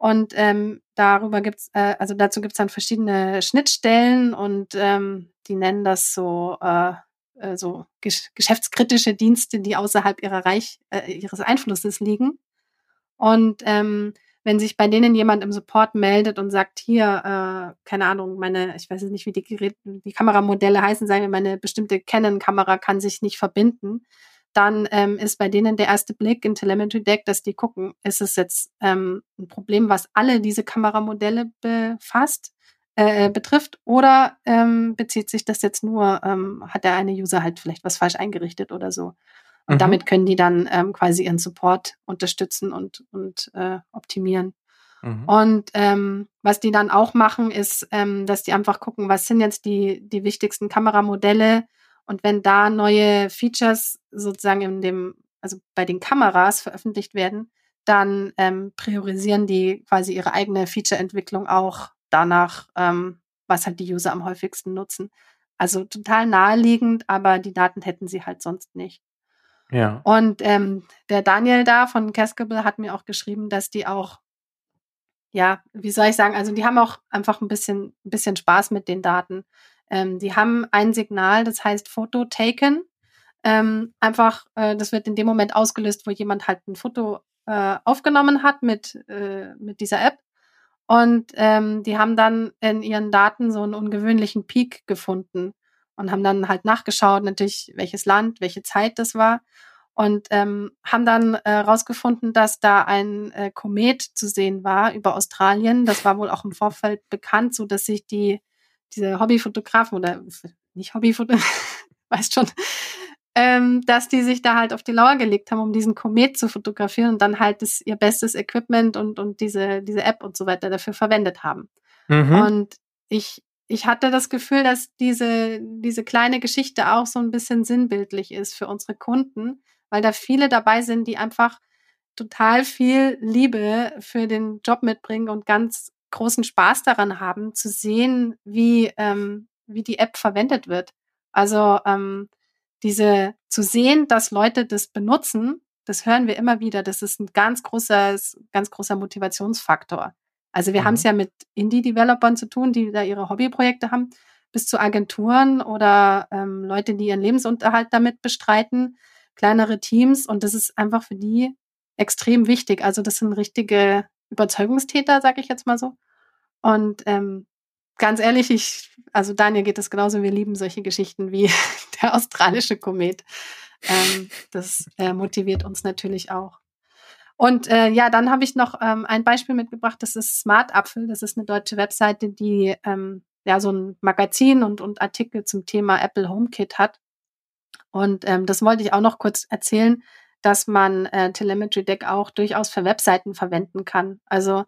Speaker 2: und ähm, darüber gibt's, äh, also dazu gibt's dann verschiedene Schnittstellen und ähm, die nennen das so, äh, äh, so gesch geschäftskritische Dienste, die außerhalb ihrer Reich, äh, ihres Einflusses liegen. Und ähm, wenn sich bei denen jemand im Support meldet und sagt, hier, äh, keine Ahnung, meine, ich weiß nicht, wie die, Gerät, die Kameramodelle heißen, sagen wir, meine bestimmte Canon-Kamera kann sich nicht verbinden, dann ähm, ist bei denen der erste Blick in Telemetry Deck, dass die gucken, ist es jetzt ähm, ein Problem, was alle diese Kameramodelle befasst? äh, betrifft oder ähm, bezieht sich das jetzt nur, ähm, hat der eine User halt vielleicht was falsch eingerichtet oder so. Und mhm. damit können die dann ähm, quasi ihren Support unterstützen und, und äh, optimieren. Mhm. Und ähm, was die dann auch machen, ist, ähm, dass die einfach gucken, was sind jetzt die, die wichtigsten Kameramodelle. Und wenn da neue Features sozusagen in dem, also bei den Kameras veröffentlicht werden, dann ähm, priorisieren die quasi ihre eigene Feature-Entwicklung auch danach, ähm, was halt die User am häufigsten nutzen. Also total naheliegend, aber die Daten hätten sie halt sonst nicht.
Speaker 1: Ja.
Speaker 2: Und ähm, der Daniel da von Cascable hat mir auch geschrieben, dass die auch, ja, wie soll ich sagen, also die haben auch einfach ein bisschen, ein bisschen Spaß mit den Daten. Ähm, die haben ein Signal, das heißt Photo taken. Ähm, einfach, äh, das wird in dem Moment ausgelöst, wo jemand halt ein Foto äh, aufgenommen hat mit, äh, mit dieser App. Und ähm, die haben dann in ihren Daten so einen ungewöhnlichen Peak gefunden und haben dann halt nachgeschaut, natürlich, welches Land, welche Zeit das war. Und ähm, haben dann herausgefunden, äh, dass da ein äh, Komet zu sehen war über Australien. Das war wohl auch im Vorfeld bekannt, so dass sich die diese Hobbyfotografen oder nicht Hobbyfotografen, weißt schon, ähm, dass die sich da halt auf die Lauer gelegt haben, um diesen Komet zu fotografieren und dann halt das, ihr bestes Equipment und, und diese, diese App und so weiter dafür verwendet haben. Mhm. Und ich ich hatte das Gefühl, dass diese, diese kleine Geschichte auch so ein bisschen sinnbildlich ist für unsere Kunden, weil da viele dabei sind, die einfach total viel Liebe für den Job mitbringen und ganz großen Spaß daran haben, zu sehen, wie, ähm, wie die App verwendet wird. Also ähm, diese zu sehen, dass Leute das benutzen, das hören wir immer wieder. Das ist ein ganz großer, ganz großer Motivationsfaktor. Also wir mhm. haben es ja mit Indie-Developern zu tun, die da ihre Hobbyprojekte haben, bis zu Agenturen oder ähm, Leute, die ihren Lebensunterhalt damit bestreiten, kleinere Teams. Und das ist einfach für die extrem wichtig. Also das sind richtige Überzeugungstäter, sage ich jetzt mal so. Und ähm, ganz ehrlich, ich, also Daniel geht es genauso, wir lieben solche Geschichten wie der australische Komet. Ähm, das äh, motiviert uns natürlich auch. Und äh, ja, dann habe ich noch ähm, ein Beispiel mitgebracht, das ist Smart Apfel. Das ist eine deutsche Webseite, die ähm, ja so ein Magazin und, und Artikel zum Thema Apple HomeKit hat. Und ähm, das wollte ich auch noch kurz erzählen, dass man äh, Telemetry Deck auch durchaus für Webseiten verwenden kann. Also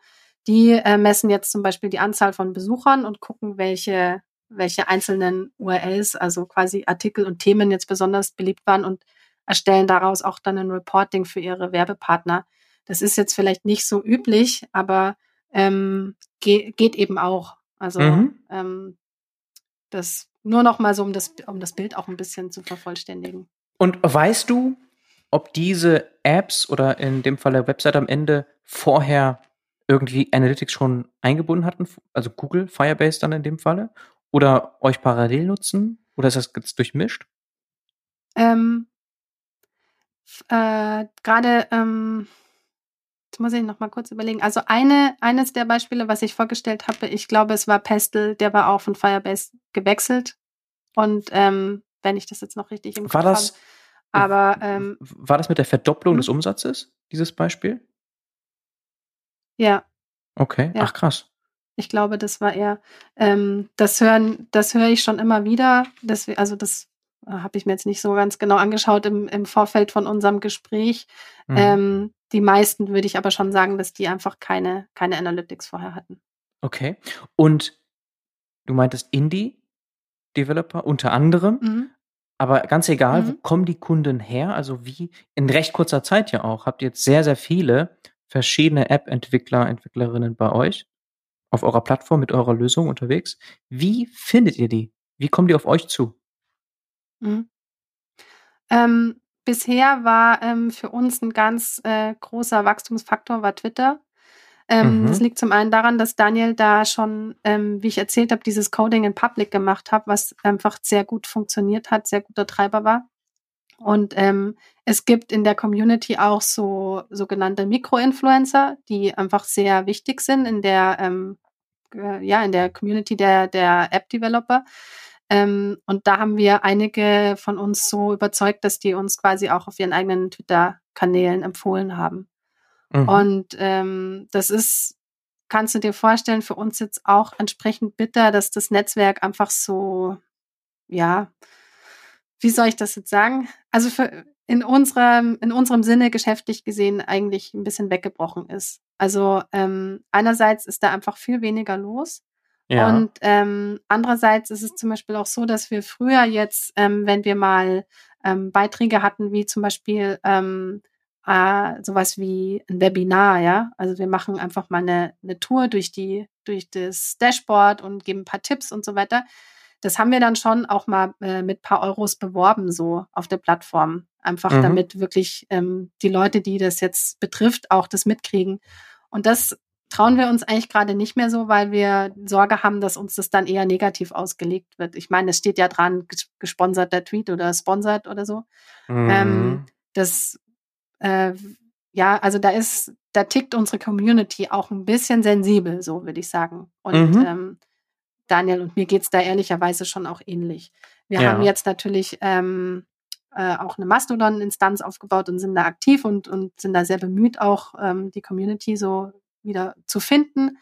Speaker 2: die äh, messen jetzt zum Beispiel die Anzahl von Besuchern und gucken, welche, welche einzelnen URLs, also quasi Artikel und Themen jetzt besonders beliebt waren und erstellen daraus auch dann ein Reporting für ihre Werbepartner. Das ist jetzt vielleicht nicht so üblich, aber ähm, ge geht eben auch. Also mhm. ähm, das nur noch mal so, um das, um das Bild auch ein bisschen zu vervollständigen.
Speaker 1: Und weißt du, ob diese Apps oder in dem Fall der Website am Ende vorher irgendwie Analytics schon eingebunden hatten, also Google, Firebase dann in dem Falle, oder euch parallel nutzen? Oder ist das jetzt durchmischt?
Speaker 2: Ähm, äh, Gerade ähm, Jetzt muss ich noch mal kurz überlegen. Also eine, eines der Beispiele, was ich vorgestellt habe, ich glaube, es war Pestel, der war auch von Firebase gewechselt. Und ähm, wenn ich das jetzt noch richtig im
Speaker 1: Kopf war das,
Speaker 2: habe. Aber ähm,
Speaker 1: war das mit der Verdopplung hm? des Umsatzes, dieses Beispiel?
Speaker 2: Ja.
Speaker 1: Okay, ja. ach krass.
Speaker 2: Ich glaube, das war eher, ähm, das hören, das höre ich schon immer wieder. Das, also das äh, habe ich mir jetzt nicht so ganz genau angeschaut im, im Vorfeld von unserem Gespräch. Mhm. Ähm, die meisten würde ich aber schon sagen, dass die einfach keine, keine Analytics vorher hatten.
Speaker 1: Okay. Und du meintest Indie-Developer unter anderem. Mhm. Aber ganz egal, mhm. wo kommen die Kunden her? Also wie in recht kurzer Zeit ja auch. Habt ihr jetzt sehr, sehr viele verschiedene App-Entwickler, Entwicklerinnen bei euch auf eurer Plattform mit eurer Lösung unterwegs. Wie findet ihr die? Wie kommen die auf euch zu?
Speaker 2: Mhm. Ähm, bisher war ähm, für uns ein ganz äh, großer Wachstumsfaktor war Twitter. Ähm, mhm. Das liegt zum einen daran, dass Daniel da schon, ähm, wie ich erzählt habe, dieses Coding in Public gemacht hat, was einfach sehr gut funktioniert hat, sehr guter Treiber war. Und ähm, es gibt in der Community auch so sogenannte Mikroinfluencer, die einfach sehr wichtig sind in der ähm, äh, ja in der Community der der App-Developer. Ähm, und da haben wir einige von uns so überzeugt, dass die uns quasi auch auf ihren eigenen Twitter-Kanälen empfohlen haben. Mhm. Und ähm, das ist kannst du dir vorstellen, für uns jetzt auch entsprechend bitter, dass das Netzwerk einfach so, ja, wie soll ich das jetzt sagen? Also für, in unserem, in unserem Sinne geschäftlich gesehen eigentlich ein bisschen weggebrochen ist. Also ähm, einerseits ist da einfach viel weniger los. Ja. Und ähm, andererseits ist es zum Beispiel auch so, dass wir früher jetzt, ähm, wenn wir mal ähm, Beiträge hatten, wie zum Beispiel ähm, äh, sowas wie ein Webinar, ja. Also wir machen einfach mal eine, eine Tour durch die, durch das Dashboard und geben ein paar Tipps und so weiter. Das haben wir dann schon auch mal äh, mit paar Euros beworben, so auf der Plattform. Einfach mhm. damit wirklich ähm, die Leute, die das jetzt betrifft, auch das mitkriegen. Und das trauen wir uns eigentlich gerade nicht mehr so, weil wir Sorge haben, dass uns das dann eher negativ ausgelegt wird. Ich meine, es steht ja dran, gesponserter Tweet oder sponsert oder so. Mhm. Ähm, das äh, ja, also da ist, da tickt unsere Community auch ein bisschen sensibel, so würde ich sagen. Und mhm. ähm, Daniel und mir geht's da ehrlicherweise schon auch ähnlich. Wir ja. haben jetzt natürlich ähm, äh, auch eine Mastodon-Instanz aufgebaut und sind da aktiv und, und sind da sehr bemüht, auch ähm, die Community so wieder zu finden.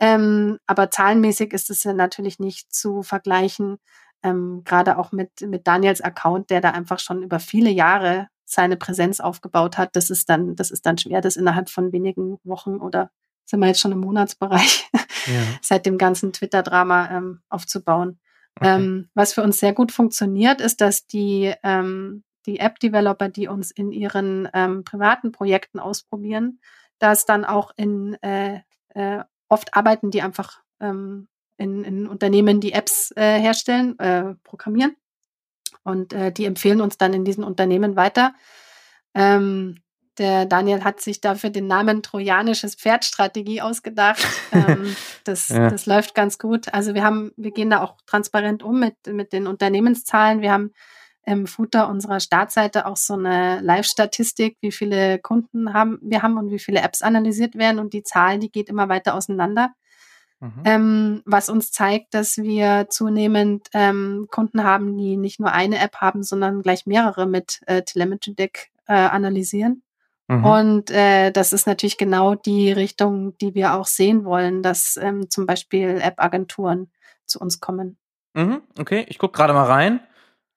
Speaker 2: Ähm, aber zahlenmäßig ist es ja natürlich nicht zu vergleichen, ähm, gerade auch mit, mit Daniels Account, der da einfach schon über viele Jahre seine Präsenz aufgebaut hat, das ist dann, das ist dann schwer, das innerhalb von wenigen Wochen oder sind wir jetzt schon im Monatsbereich, ja. seit dem ganzen Twitter-Drama ähm, aufzubauen. Okay. Ähm, was für uns sehr gut funktioniert, ist, dass die, ähm, die App-Developer, die uns in ihren ähm, privaten Projekten ausprobieren, dass dann auch in äh, äh, oft arbeiten die einfach ähm, in, in Unternehmen, die Apps äh, herstellen, äh, programmieren und äh, die empfehlen uns dann in diesen Unternehmen weiter. Ähm, der Daniel hat sich dafür den Namen Trojanisches Pferdstrategie ausgedacht. ähm, das, ja. das läuft ganz gut. Also wir haben, wir gehen da auch transparent um mit, mit den Unternehmenszahlen. Wir haben im Footer unserer Startseite auch so eine Live-Statistik, wie viele Kunden haben wir haben und wie viele Apps analysiert werden. Und die Zahl, die geht immer weiter auseinander. Mhm. Ähm, was uns zeigt, dass wir zunehmend ähm, Kunden haben, die nicht nur eine App haben, sondern gleich mehrere mit äh, Telemetry Deck äh, analysieren. Mhm. Und äh, das ist natürlich genau die Richtung, die wir auch sehen wollen, dass ähm, zum Beispiel App-Agenturen zu uns kommen.
Speaker 1: Mhm, okay, ich gucke gerade mal rein.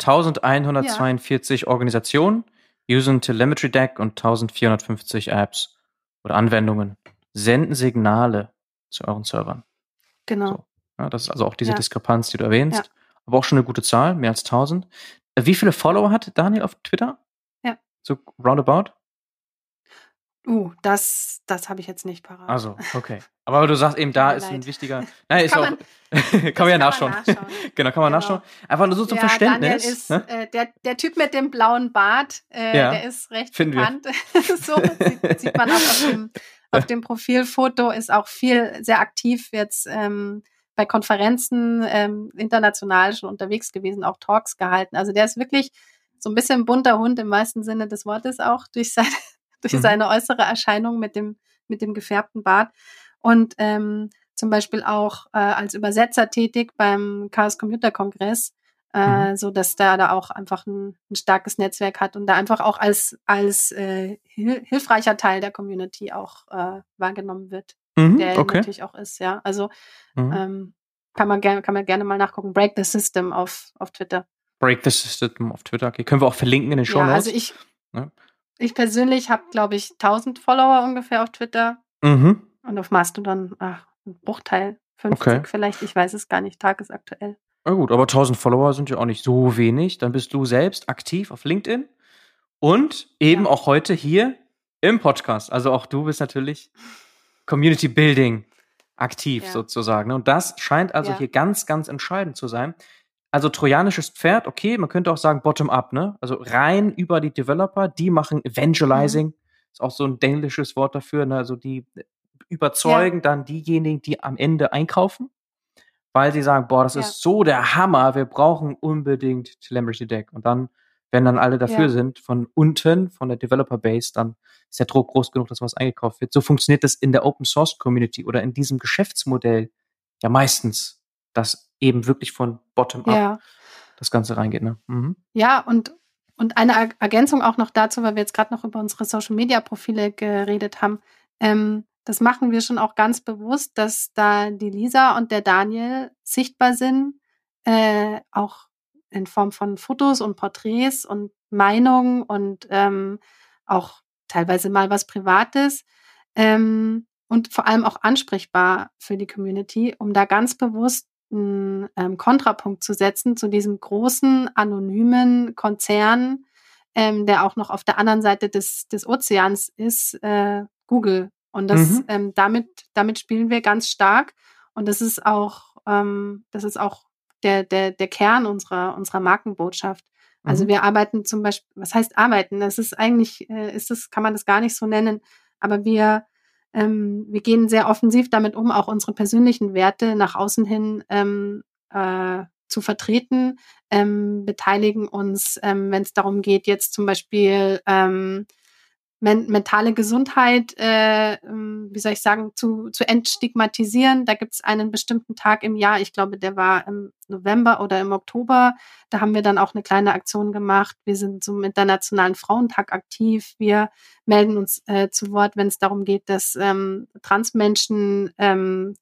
Speaker 1: 1142 ja. Organisationen usen Telemetry Deck und 1450 Apps oder Anwendungen senden Signale zu euren Servern.
Speaker 2: Genau. So.
Speaker 1: Ja, das ist also auch diese ja. Diskrepanz, die du erwähnst. Aber auch schon eine gute Zahl, mehr als 1000. Äh, wie viele Follower hat Daniel auf Twitter?
Speaker 2: Ja.
Speaker 1: So roundabout?
Speaker 2: Uh, das, das habe ich jetzt nicht parat.
Speaker 1: Also, okay. Aber du sagst eben, da ist ein wichtiger. Nein, ist kann auch. Man, kann man ja nachschauen. Man nachschauen. genau, kann man genau. nachschauen. Einfach nur so zum ja, Verständnis.
Speaker 2: Ist, ne? äh, der, der Typ mit dem blauen Bart, äh, ja, der ist recht bekannt. so sieht, sieht, man auch auf dem, auf dem Profilfoto, ist auch viel sehr aktiv jetzt ähm, bei Konferenzen ähm, international schon unterwegs gewesen, auch Talks gehalten. Also der ist wirklich so ein bisschen bunter Hund im meisten Sinne des Wortes auch durch seine, durch mhm. seine äußere Erscheinung mit dem, mit dem gefärbten Bart. Und ähm, zum Beispiel auch äh, als Übersetzer tätig beim Chaos Computer Kongress äh, mhm. so dass da da auch einfach ein, ein, starkes Netzwerk hat und da einfach auch als als äh, hil hilfreicher Teil der Community auch äh, wahrgenommen wird, mhm, der okay. natürlich auch ist, ja. Also mhm. ähm, kann man gerne kann man gerne mal nachgucken. Break the System auf auf Twitter.
Speaker 1: Break the System auf Twitter. Okay, können wir auch verlinken in den Show Notes.
Speaker 2: Ja, also ich ja. Ich persönlich habe glaube ich 1000 Follower ungefähr auf Twitter mhm. und auf Mastodon ach, ein Bruchteil 50 okay. vielleicht. Ich weiß es gar nicht tagesaktuell.
Speaker 1: Na gut, aber 1000 Follower sind ja auch nicht so wenig. Dann bist du selbst aktiv auf LinkedIn und eben ja. auch heute hier im Podcast. Also auch du bist natürlich Community Building aktiv ja. sozusagen. Und das scheint also ja. hier ganz, ganz entscheidend zu sein. Also trojanisches Pferd, okay, man könnte auch sagen bottom-up, ne? Also rein über die Developer, die machen Evangelizing, mhm. ist auch so ein englisches Wort dafür, ne? Also die überzeugen dann diejenigen, die am Ende einkaufen weil sie sagen, boah, das ja. ist so der Hammer, wir brauchen unbedingt Telemetry Deck. Und dann, wenn dann alle dafür ja. sind, von unten, von der Developer Base, dann ist der Druck groß genug, dass was eingekauft wird. So funktioniert das in der Open Source Community oder in diesem Geschäftsmodell ja meistens, dass eben wirklich von bottom up ja. das Ganze reingeht. Ne? Mhm.
Speaker 2: Ja, und und eine Ergänzung auch noch dazu, weil wir jetzt gerade noch über unsere Social Media Profile geredet haben. Ähm, das machen wir schon auch ganz bewusst, dass da die Lisa und der Daniel sichtbar sind, äh, auch in Form von Fotos und Porträts und Meinungen und ähm, auch teilweise mal was Privates ähm, und vor allem auch ansprechbar für die Community, um da ganz bewusst einen ähm, Kontrapunkt zu setzen zu diesem großen, anonymen Konzern, ähm, der auch noch auf der anderen Seite des, des Ozeans ist, äh, Google. Und das, mhm. ähm, damit, damit spielen wir ganz stark. Und das ist auch, ähm, das ist auch der, der, der Kern unserer, unserer Markenbotschaft. Also mhm. wir arbeiten zum Beispiel, was heißt arbeiten? Das ist eigentlich, äh, ist das, kann man das gar nicht so nennen, aber wir, ähm, wir gehen sehr offensiv damit um, auch unsere persönlichen Werte nach außen hin ähm, äh, zu vertreten, ähm, beteiligen uns, ähm, wenn es darum geht, jetzt zum Beispiel ähm, men mentale Gesundheit, äh, ähm, wie soll ich sagen, zu, zu entstigmatisieren. Da gibt es einen bestimmten Tag im Jahr, ich glaube, der war im November oder im Oktober. Da haben wir dann auch eine kleine Aktion gemacht. Wir sind zum Internationalen Frauentag aktiv. Wir melden uns äh, zu Wort, wenn es darum geht, dass ähm, Transmenschen ähm,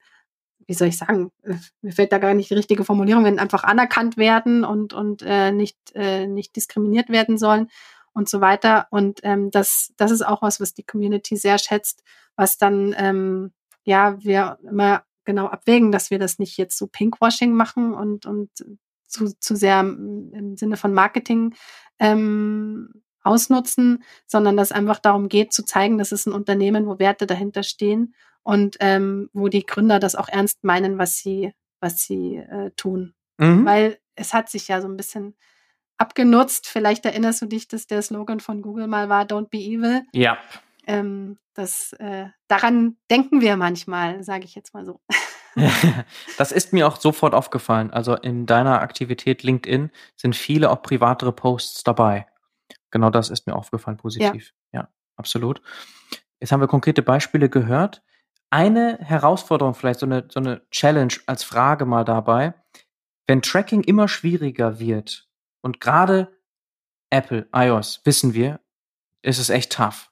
Speaker 2: wie soll ich sagen, äh, mir fällt da gar nicht die richtige Formulierung, wenn einfach anerkannt werden und, und äh, nicht, äh, nicht diskriminiert werden sollen und so weiter. Und ähm, das, das ist auch was, was die Community sehr schätzt, was dann, ähm, ja, wir immer genau abwägen, dass wir das nicht jetzt so Pinkwashing machen und, und zu, zu sehr im Sinne von Marketing ähm, ausnutzen, sondern dass einfach darum geht, zu zeigen, dass es ein Unternehmen, wo Werte dahinter stehen und ähm, wo die Gründer das auch ernst meinen, was sie, was sie äh, tun. Mhm. Weil es hat sich ja so ein bisschen abgenutzt. Vielleicht erinnerst du dich, dass der Slogan von Google mal war, Don't be evil.
Speaker 1: Ja.
Speaker 2: Ähm, das, äh, daran denken wir manchmal, sage ich jetzt mal so.
Speaker 1: das ist mir auch sofort aufgefallen. Also in deiner Aktivität LinkedIn sind viele auch privatere Posts dabei. Genau das ist mir aufgefallen, positiv. Ja, ja absolut. Jetzt haben wir konkrete Beispiele gehört. Eine Herausforderung, vielleicht so eine, so eine Challenge als Frage mal dabei. Wenn Tracking immer schwieriger wird, und gerade Apple, iOS, wissen wir, ist es echt tough,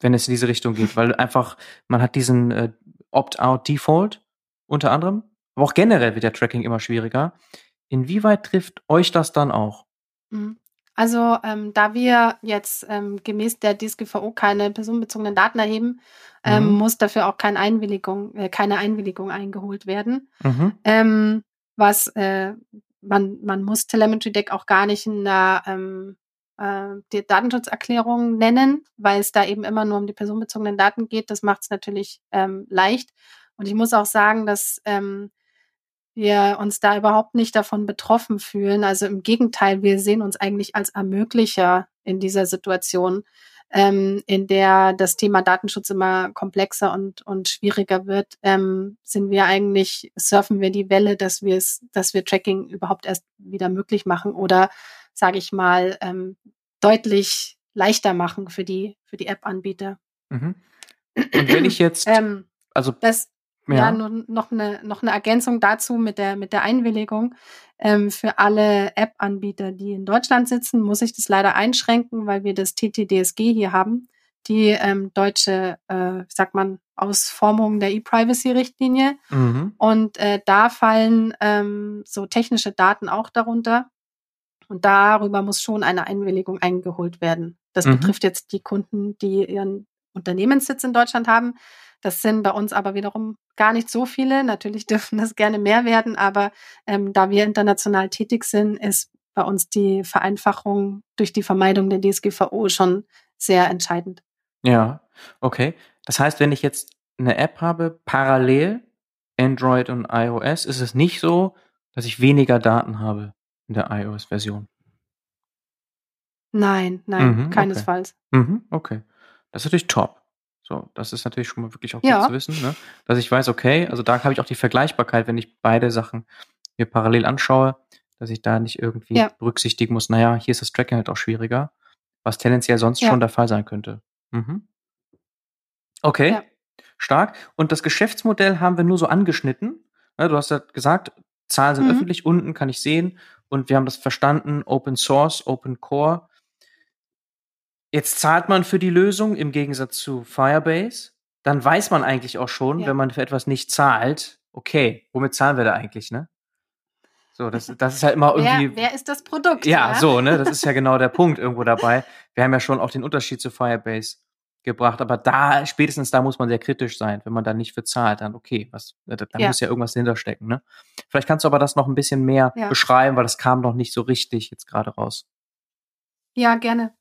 Speaker 1: wenn es in diese Richtung geht, weil einfach, man hat diesen äh, Opt-out-Default unter anderem, aber auch generell wird der Tracking immer schwieriger. Inwieweit trifft euch das dann auch?
Speaker 2: Mhm. Also ähm, da wir jetzt ähm, gemäß der DSGVO keine personenbezogenen Daten erheben, ähm, mhm. muss dafür auch keine Einwilligung, äh, keine Einwilligung eingeholt werden. Mhm. Ähm, was äh, man, man muss Telemetry Deck auch gar nicht in der ähm, äh, Datenschutzerklärung nennen, weil es da eben immer nur um die personenbezogenen Daten geht. Das macht es natürlich ähm, leicht. Und ich muss auch sagen, dass ähm, wir uns da überhaupt nicht davon betroffen fühlen. Also im Gegenteil, wir sehen uns eigentlich als Ermöglicher in dieser Situation, ähm, in der das Thema Datenschutz immer komplexer und, und schwieriger wird, ähm, sind wir eigentlich, surfen wir die Welle, dass wir es, dass wir Tracking überhaupt erst wieder möglich machen oder, sage ich mal, ähm, deutlich leichter machen für die, für die App-Anbieter.
Speaker 1: Mhm. Und wenn ich jetzt,
Speaker 2: ähm, also das, ja, ja nur noch eine, noch eine Ergänzung dazu mit der, mit der Einwilligung. Ähm, für alle App-Anbieter, die in Deutschland sitzen, muss ich das leider einschränken, weil wir das TTDSG hier haben, die ähm, deutsche, äh, sagt man, Ausformung der E-Privacy-Richtlinie. Mhm. Und äh, da fallen ähm, so technische Daten auch darunter. Und darüber muss schon eine Einwilligung eingeholt werden. Das mhm. betrifft jetzt die Kunden, die ihren Unternehmenssitz in Deutschland haben. Das sind bei uns aber wiederum gar nicht so viele. Natürlich dürfen das gerne mehr werden, aber ähm, da wir international tätig sind, ist bei uns die Vereinfachung durch die Vermeidung der DSGVO schon sehr entscheidend.
Speaker 1: Ja, okay. Das heißt, wenn ich jetzt eine App habe, parallel Android und iOS, ist es nicht so, dass ich weniger Daten habe in der iOS-Version.
Speaker 2: Nein, nein, mhm, keinesfalls.
Speaker 1: Okay. Mhm, okay. Das ist natürlich top. So, das ist natürlich schon mal wirklich auch gut ja. zu wissen, ne? dass ich weiß, okay, also da habe ich auch die Vergleichbarkeit, wenn ich beide Sachen mir parallel anschaue, dass ich da nicht irgendwie ja. berücksichtigen muss, naja, hier ist das Tracking halt auch schwieriger, was tendenziell sonst ja. schon der Fall sein könnte. Mhm. Okay, stark. Und das Geschäftsmodell haben wir nur so angeschnitten. Ne? Du hast ja gesagt, Zahlen sind mhm. öffentlich, unten kann ich sehen und wir haben das verstanden, Open Source, Open Core. Jetzt zahlt man für die Lösung im Gegensatz zu Firebase. dann weiß man eigentlich auch schon,
Speaker 2: Ja.
Speaker 1: wenn man für etwas nicht zahlt, okay, womit zahlen wir da eigentlich, ne? So, das, das ist halt immer irgendwie.
Speaker 2: Wer, wer ist das Produkt?
Speaker 1: Ja, so, ne? Das ist ja genau der Punkt irgendwo dabei. Wir haben ja schon auch den Unterschied zu Firebase gebracht, aber da, spätestens da muss man sehr kritisch sein. Wenn man da nicht für zahlt, dann okay, was, da, da
Speaker 2: Ja.
Speaker 1: muss ja irgendwas dahinter stecken, ne? Vielleicht kannst du aber das noch ein bisschen mehr
Speaker 2: Ja.
Speaker 1: beschreiben, weil das kam noch nicht so richtig jetzt gerade raus.
Speaker 2: Ja, gerne.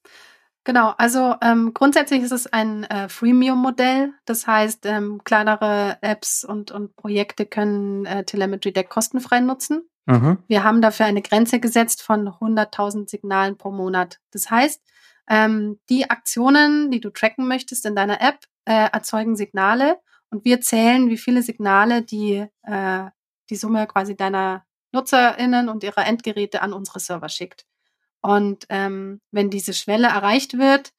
Speaker 2: Genau, also ähm, grundsätzlich ist es ein äh, Freemium-Modell. Das heißt, ähm, kleinere Apps und, und Projekte können äh, Telemetry Deck kostenfrei nutzen.
Speaker 1: Mhm.
Speaker 2: Wir haben dafür eine Grenze gesetzt von 100.000 Signalen pro Monat. Das heißt, ähm, die Aktionen, die du tracken möchtest in deiner App, äh, erzeugen Signale und wir zählen, wie viele Signale die, äh, die Summe quasi deiner NutzerInnen und ihrer Endgeräte an unsere Server schickt. Und ähm, wenn diese Schwelle erreicht wird,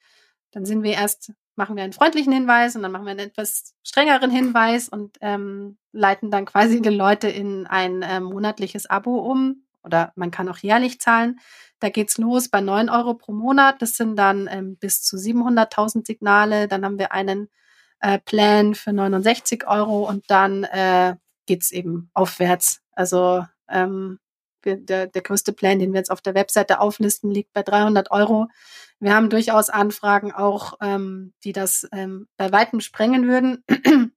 Speaker 2: dann sind wir erst, machen wir einen freundlichen Hinweis und dann machen wir einen etwas strengeren Hinweis und ähm, leiten dann quasi die Leute in ein äh, monatliches Abo um. Oder man kann auch jährlich zahlen. Da geht's los bei 9 Euro pro Monat. Das sind dann ähm, bis zu 700.000 Signale. Dann haben wir einen äh, Plan für 69 Euro und dann äh, geht's eben aufwärts. Also ähm, wir, der, der größte Plan, den wir jetzt auf der Webseite auflisten, liegt bei 300 Euro. Wir haben durchaus Anfragen auch, ähm, die das ähm, bei weitem sprengen würden.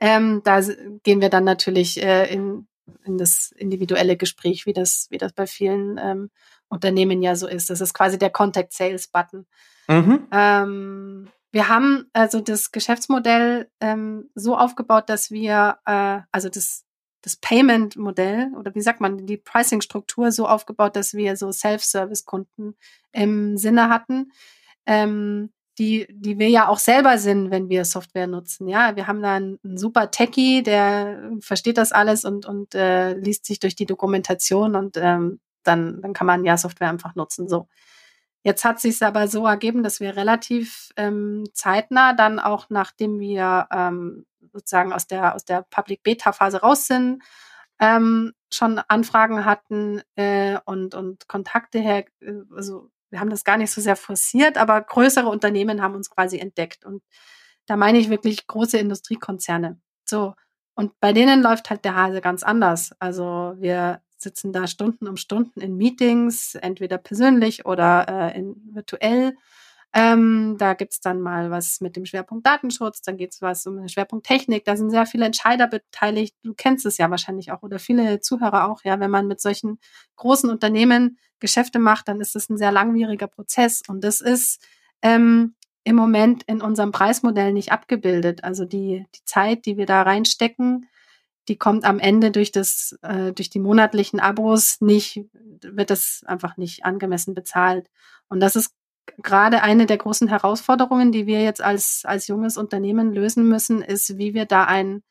Speaker 2: ähm, da gehen wir dann natürlich äh, in, in das individuelle Gespräch, wie das, wie das bei vielen ähm, Unternehmen ja so ist. Das ist quasi der Contact Sales Button.
Speaker 1: Mhm.
Speaker 2: Ähm, wir haben also das Geschäftsmodell ähm, so aufgebaut, dass wir, äh, also das, das Payment-Modell oder wie sagt man, die Pricing-Struktur so aufgebaut, dass wir so Self-Service-Kunden im Sinne hatten, ähm, die, die wir ja auch selber sind, wenn wir Software nutzen. Ja, wir haben da einen, einen super Techie, der versteht das alles und, und äh, liest sich durch die Dokumentation und ähm, dann, dann kann man ja Software einfach nutzen. So. Jetzt hat sich aber so ergeben, dass wir relativ ähm, zeitnah dann auch, nachdem wir ähm, sozusagen aus der aus der Public Beta Phase raus sind, ähm, schon Anfragen hatten äh, und und Kontakte her. Äh, also wir haben das gar nicht so sehr forciert, aber größere Unternehmen haben uns quasi entdeckt und da meine ich wirklich große Industriekonzerne. So und bei denen läuft halt der Hase ganz anders. Also wir sitzen da Stunden um Stunden in Meetings, entweder persönlich oder äh, in, virtuell. Ähm, da gibt's dann mal was mit dem Schwerpunkt Datenschutz, dann geht's was um den Schwerpunkt Technik, da sind sehr viele Entscheider beteiligt. Du kennst es ja wahrscheinlich auch oder viele Zuhörer auch, ja, wenn man mit solchen großen Unternehmen Geschäfte macht, dann ist es ein sehr langwieriger Prozess und das ist ähm, im Moment in unserem Preismodell nicht abgebildet. Also die, die Zeit, die wir da reinstecken, die kommt am Ende durch das, äh, durch die monatlichen Abos nicht, wird das einfach nicht angemessen bezahlt. Und das ist gerade eine der großen Herausforderungen, die wir jetzt als, als junges Unternehmen lösen müssen, ist, wie wir da ein,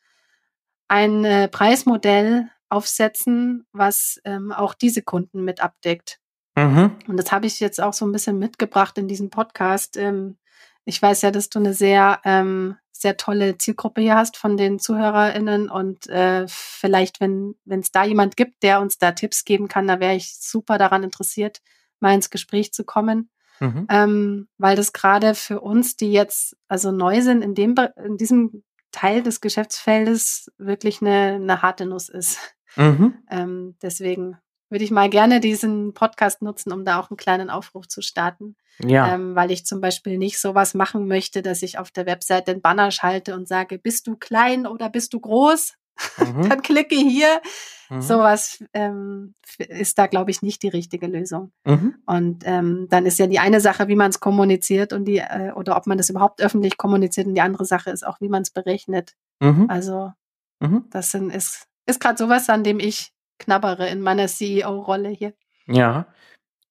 Speaker 2: ein äh, Preismodell aufsetzen, was ähm, auch diese Kunden mit abdeckt.
Speaker 1: Mhm.
Speaker 2: Und das habe ich jetzt auch so ein bisschen mitgebracht in diesem Podcast. Ähm, ich weiß ja, dass du eine sehr, ähm, sehr tolle Zielgruppe hier hast von den ZuhörerInnen und äh, vielleicht, wenn es da jemand gibt, der uns da Tipps geben kann, da wäre ich super daran interessiert, mal ins Gespräch zu kommen.
Speaker 1: Mhm.
Speaker 2: Ähm, weil das gerade für uns, die jetzt also neu sind in dem in diesem Teil des Geschäftsfeldes, wirklich eine, eine harte Nuss ist.
Speaker 1: Mhm.
Speaker 2: Ähm, deswegen würde ich mal gerne diesen Podcast nutzen, um da auch einen kleinen Aufruf zu starten.
Speaker 1: Ja.
Speaker 2: Ähm, weil ich zum Beispiel nicht sowas machen möchte, dass ich auf der Webseite einen Banner schalte und sage, bist du klein oder bist du groß?
Speaker 1: Mhm.
Speaker 2: Dann klicke hier.
Speaker 1: Mhm.
Speaker 2: Sowas ähm, ist da, glaube ich, nicht die richtige Lösung.
Speaker 1: Mhm.
Speaker 2: Und ähm, dann ist ja die eine Sache, wie man es kommuniziert und die, äh, oder ob man das überhaupt öffentlich kommuniziert und die andere Sache ist auch, wie man es berechnet.
Speaker 1: Mhm.
Speaker 2: Also
Speaker 1: Mhm.
Speaker 2: das sind, ist, ist gerade sowas, an dem ich knabbere in meiner CEO-Rolle hier.
Speaker 1: Ja.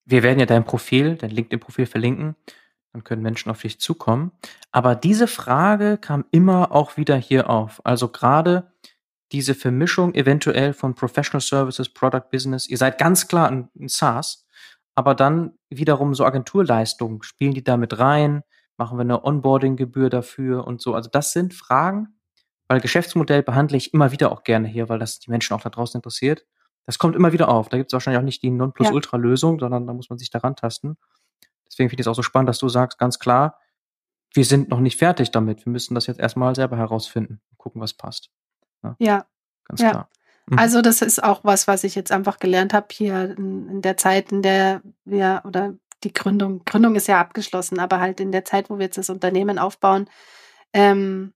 Speaker 1: Wir werden ja dein Profil, dein LinkedIn-Profil verlinken. Dann können Menschen auf dich zukommen. Aber diese Frage kam immer auch wieder hier auf. Also gerade diese Vermischung eventuell von Professional Services, Product Business. Ihr seid ganz klar ein, ein SaaS, aber dann wiederum so Agenturleistungen. Spielen die da mit rein? Machen wir eine Onboarding-Gebühr dafür und so? Also das sind Fragen, weil Geschäftsmodell behandle ich immer wieder auch gerne hier, weil das die Menschen auch da draußen interessiert. Das kommt immer wieder auf. Da gibt es wahrscheinlich auch nicht die Nonplusultra-Lösung, sondern da muss man sich daran tasten. Deswegen finde ich es auch so spannend, dass du sagst, ganz klar, wir sind noch nicht fertig damit. Wir müssen das jetzt erstmal selber herausfinden, gucken, was passt.
Speaker 2: Ja. ja.
Speaker 1: Ganz ja. klar.
Speaker 2: Mhm. Also das ist auch was, was ich jetzt einfach gelernt habe hier in, in der Zeit, in der wir oder die Gründung, Gründung ist ja abgeschlossen, aber halt in der Zeit, wo wir jetzt das Unternehmen aufbauen, ähm,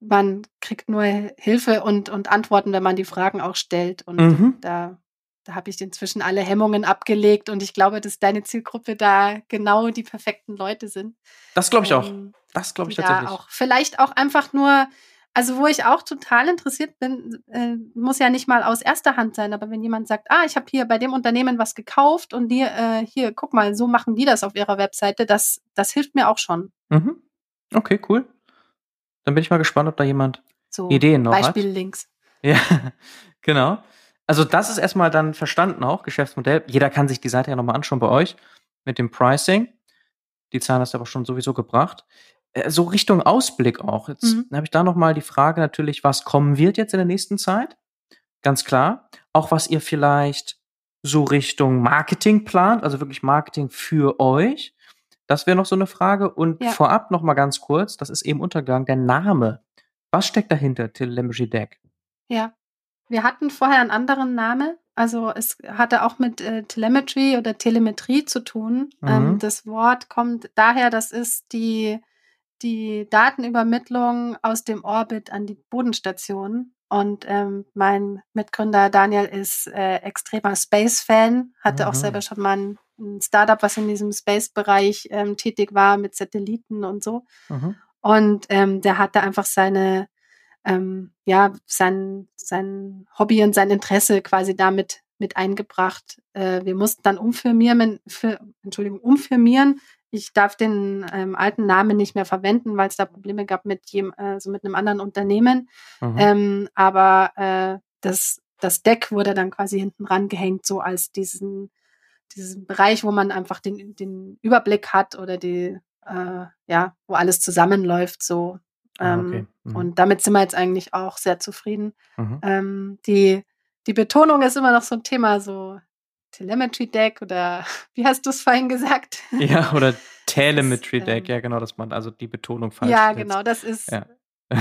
Speaker 2: man kriegt nur Hilfe und, und Antworten, wenn man die Fragen auch stellt. Und mhm. da, da habe ich inzwischen alle Hemmungen abgelegt und ich glaube, dass deine Zielgruppe da genau die perfekten Leute sind.
Speaker 1: Das glaube ich ähm, auch. Das glaube ich tatsächlich.
Speaker 2: Auch, vielleicht auch einfach nur, also wo ich auch total interessiert bin, äh, muss ja nicht mal aus erster Hand sein, aber wenn jemand sagt, ah, ich habe hier bei dem Unternehmen was gekauft und die, äh, hier, guck mal, so machen die das auf ihrer Webseite, das, das hilft mir auch schon.
Speaker 1: Mhm. Okay, cool. Dann bin ich mal gespannt, ob da jemand so, Ideen noch
Speaker 2: Beispiel hat. Beispiel-Links.
Speaker 1: Ja, genau. Also das ist erstmal dann verstanden auch, Geschäftsmodell. Jeder kann sich die Seite ja nochmal anschauen bei euch mit dem Pricing. Die Zahlen hast du aber schon sowieso gebracht. Äh, so Richtung Ausblick auch. Jetzt mhm. habe ich da nochmal die Frage natürlich, was kommen wird jetzt in der nächsten Zeit? Ganz klar. Auch was ihr vielleicht so Richtung Marketing plant, also wirklich Marketing für euch. Das wäre noch so eine Frage. Und ja. vorab noch mal ganz kurz, das ist eben untergegangen, der Name. Was steckt dahinter, Telemetry Deck?
Speaker 2: Ja, wir hatten vorher einen anderen Namen. Also es hatte auch mit äh, Telemetry oder Telemetrie zu tun. Ähm, mhm. Ähm, das Wort kommt daher, das ist die, die Datenübermittlung aus dem Orbit an die Bodenstation. Und ähm, mein Mitgründer Daniel ist äh, extremer Space-Fan, hatte mhm. auch selber schon mal ein ein Startup, was in diesem Space-Bereich ähm, tätig war mit Satelliten und so. Mhm. Und ähm, der hatte einfach seine, ähm, ja, sein, sein Hobby und sein Interesse quasi damit mit eingebracht. Äh, wir mussten dann umfirmieren, für, Entschuldigung, umfirmieren. Ich darf den ähm, alten Namen nicht mehr verwenden, weil es da Probleme gab mit jem, äh, so mit einem anderen Unternehmen. Mhm. Ähm, aber äh, das, das Deck wurde dann quasi hinten rangehängt, so als diesen diesen Bereich, wo man einfach den, den Überblick hat oder die, äh, ja, wo alles zusammenläuft, so. Ah, ähm, okay. mhm. Und damit sind wir jetzt eigentlich auch sehr zufrieden. Mhm. Ähm, die, die Betonung ist immer noch so ein Thema, so Telemetry Deck oder wie hast du es vorhin gesagt?
Speaker 1: Ja, oder Telemetry Deck, ähm, ja genau, dass man also die Betonung falsch
Speaker 2: Ja, setzt. genau, das ist. Ja.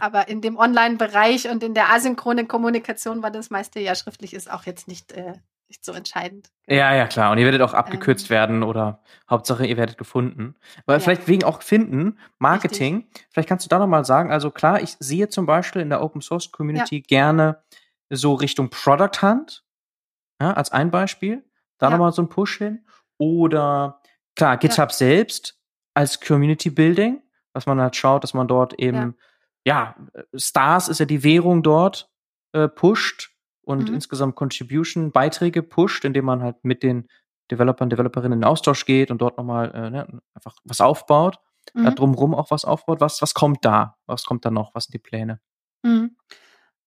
Speaker 2: aber in dem Online-Bereich und in der asynchronen Kommunikation, weil das meiste ja schriftlich ist, auch jetzt nicht äh, nicht so entscheidend.
Speaker 1: Ja, ja, klar. Und ihr werdet auch abgekürzt ähm, werden oder Hauptsache, ihr werdet gefunden. Aber ja. vielleicht wegen auch finden, Marketing. Richtig. Vielleicht kannst du da nochmal sagen, also klar, ich sehe zum Beispiel in der Open Source Community ja. gerne so Richtung Product Hunt, ja, als ein Beispiel. Da ja. nochmal so ein Push hin. Oder klar, GitHub selbst als Community Building, dass man halt schaut, dass man dort eben, ja, Stars ist ja die Währung dort, äh, pusht und mhm. insgesamt Contribution-Beiträge pusht, indem man halt mit den Developern, Developerinnen in Austausch geht und dort nochmal äh, ne, einfach was aufbaut, mhm. äh, drumrum auch was aufbaut. Was, was kommt da? Was kommt da noch? Was sind die Pläne?
Speaker 2: Mhm.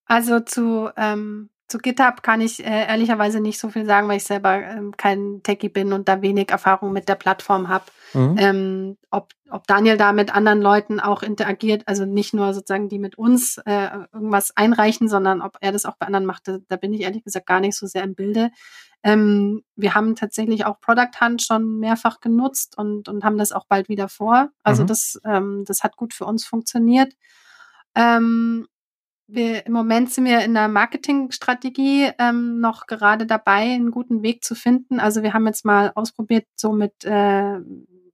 Speaker 2: Also zu ähm, zu GitHub kann ich äh, ehrlicherweise nicht so viel sagen, weil ich selber ähm, kein Techie bin und da wenig Erfahrung mit der Plattform habe. Mhm. Ähm, ob, ob Daniel da mit anderen Leuten auch interagiert, also nicht nur sozusagen die mit uns äh, irgendwas einreichen, sondern ob er das auch bei anderen macht, da, da bin ich ehrlich gesagt gar nicht so sehr im Bilde. Ähm, wir haben tatsächlich auch Product Hunt schon mehrfach genutzt und, und haben das auch bald wieder vor. Also mhm. das, ähm, das hat gut für uns funktioniert. Ähm, wir, im Moment sind wir in der Marketingstrategie ähm, noch gerade dabei, einen guten Weg zu finden. Also wir haben jetzt mal ausprobiert, so mit, äh,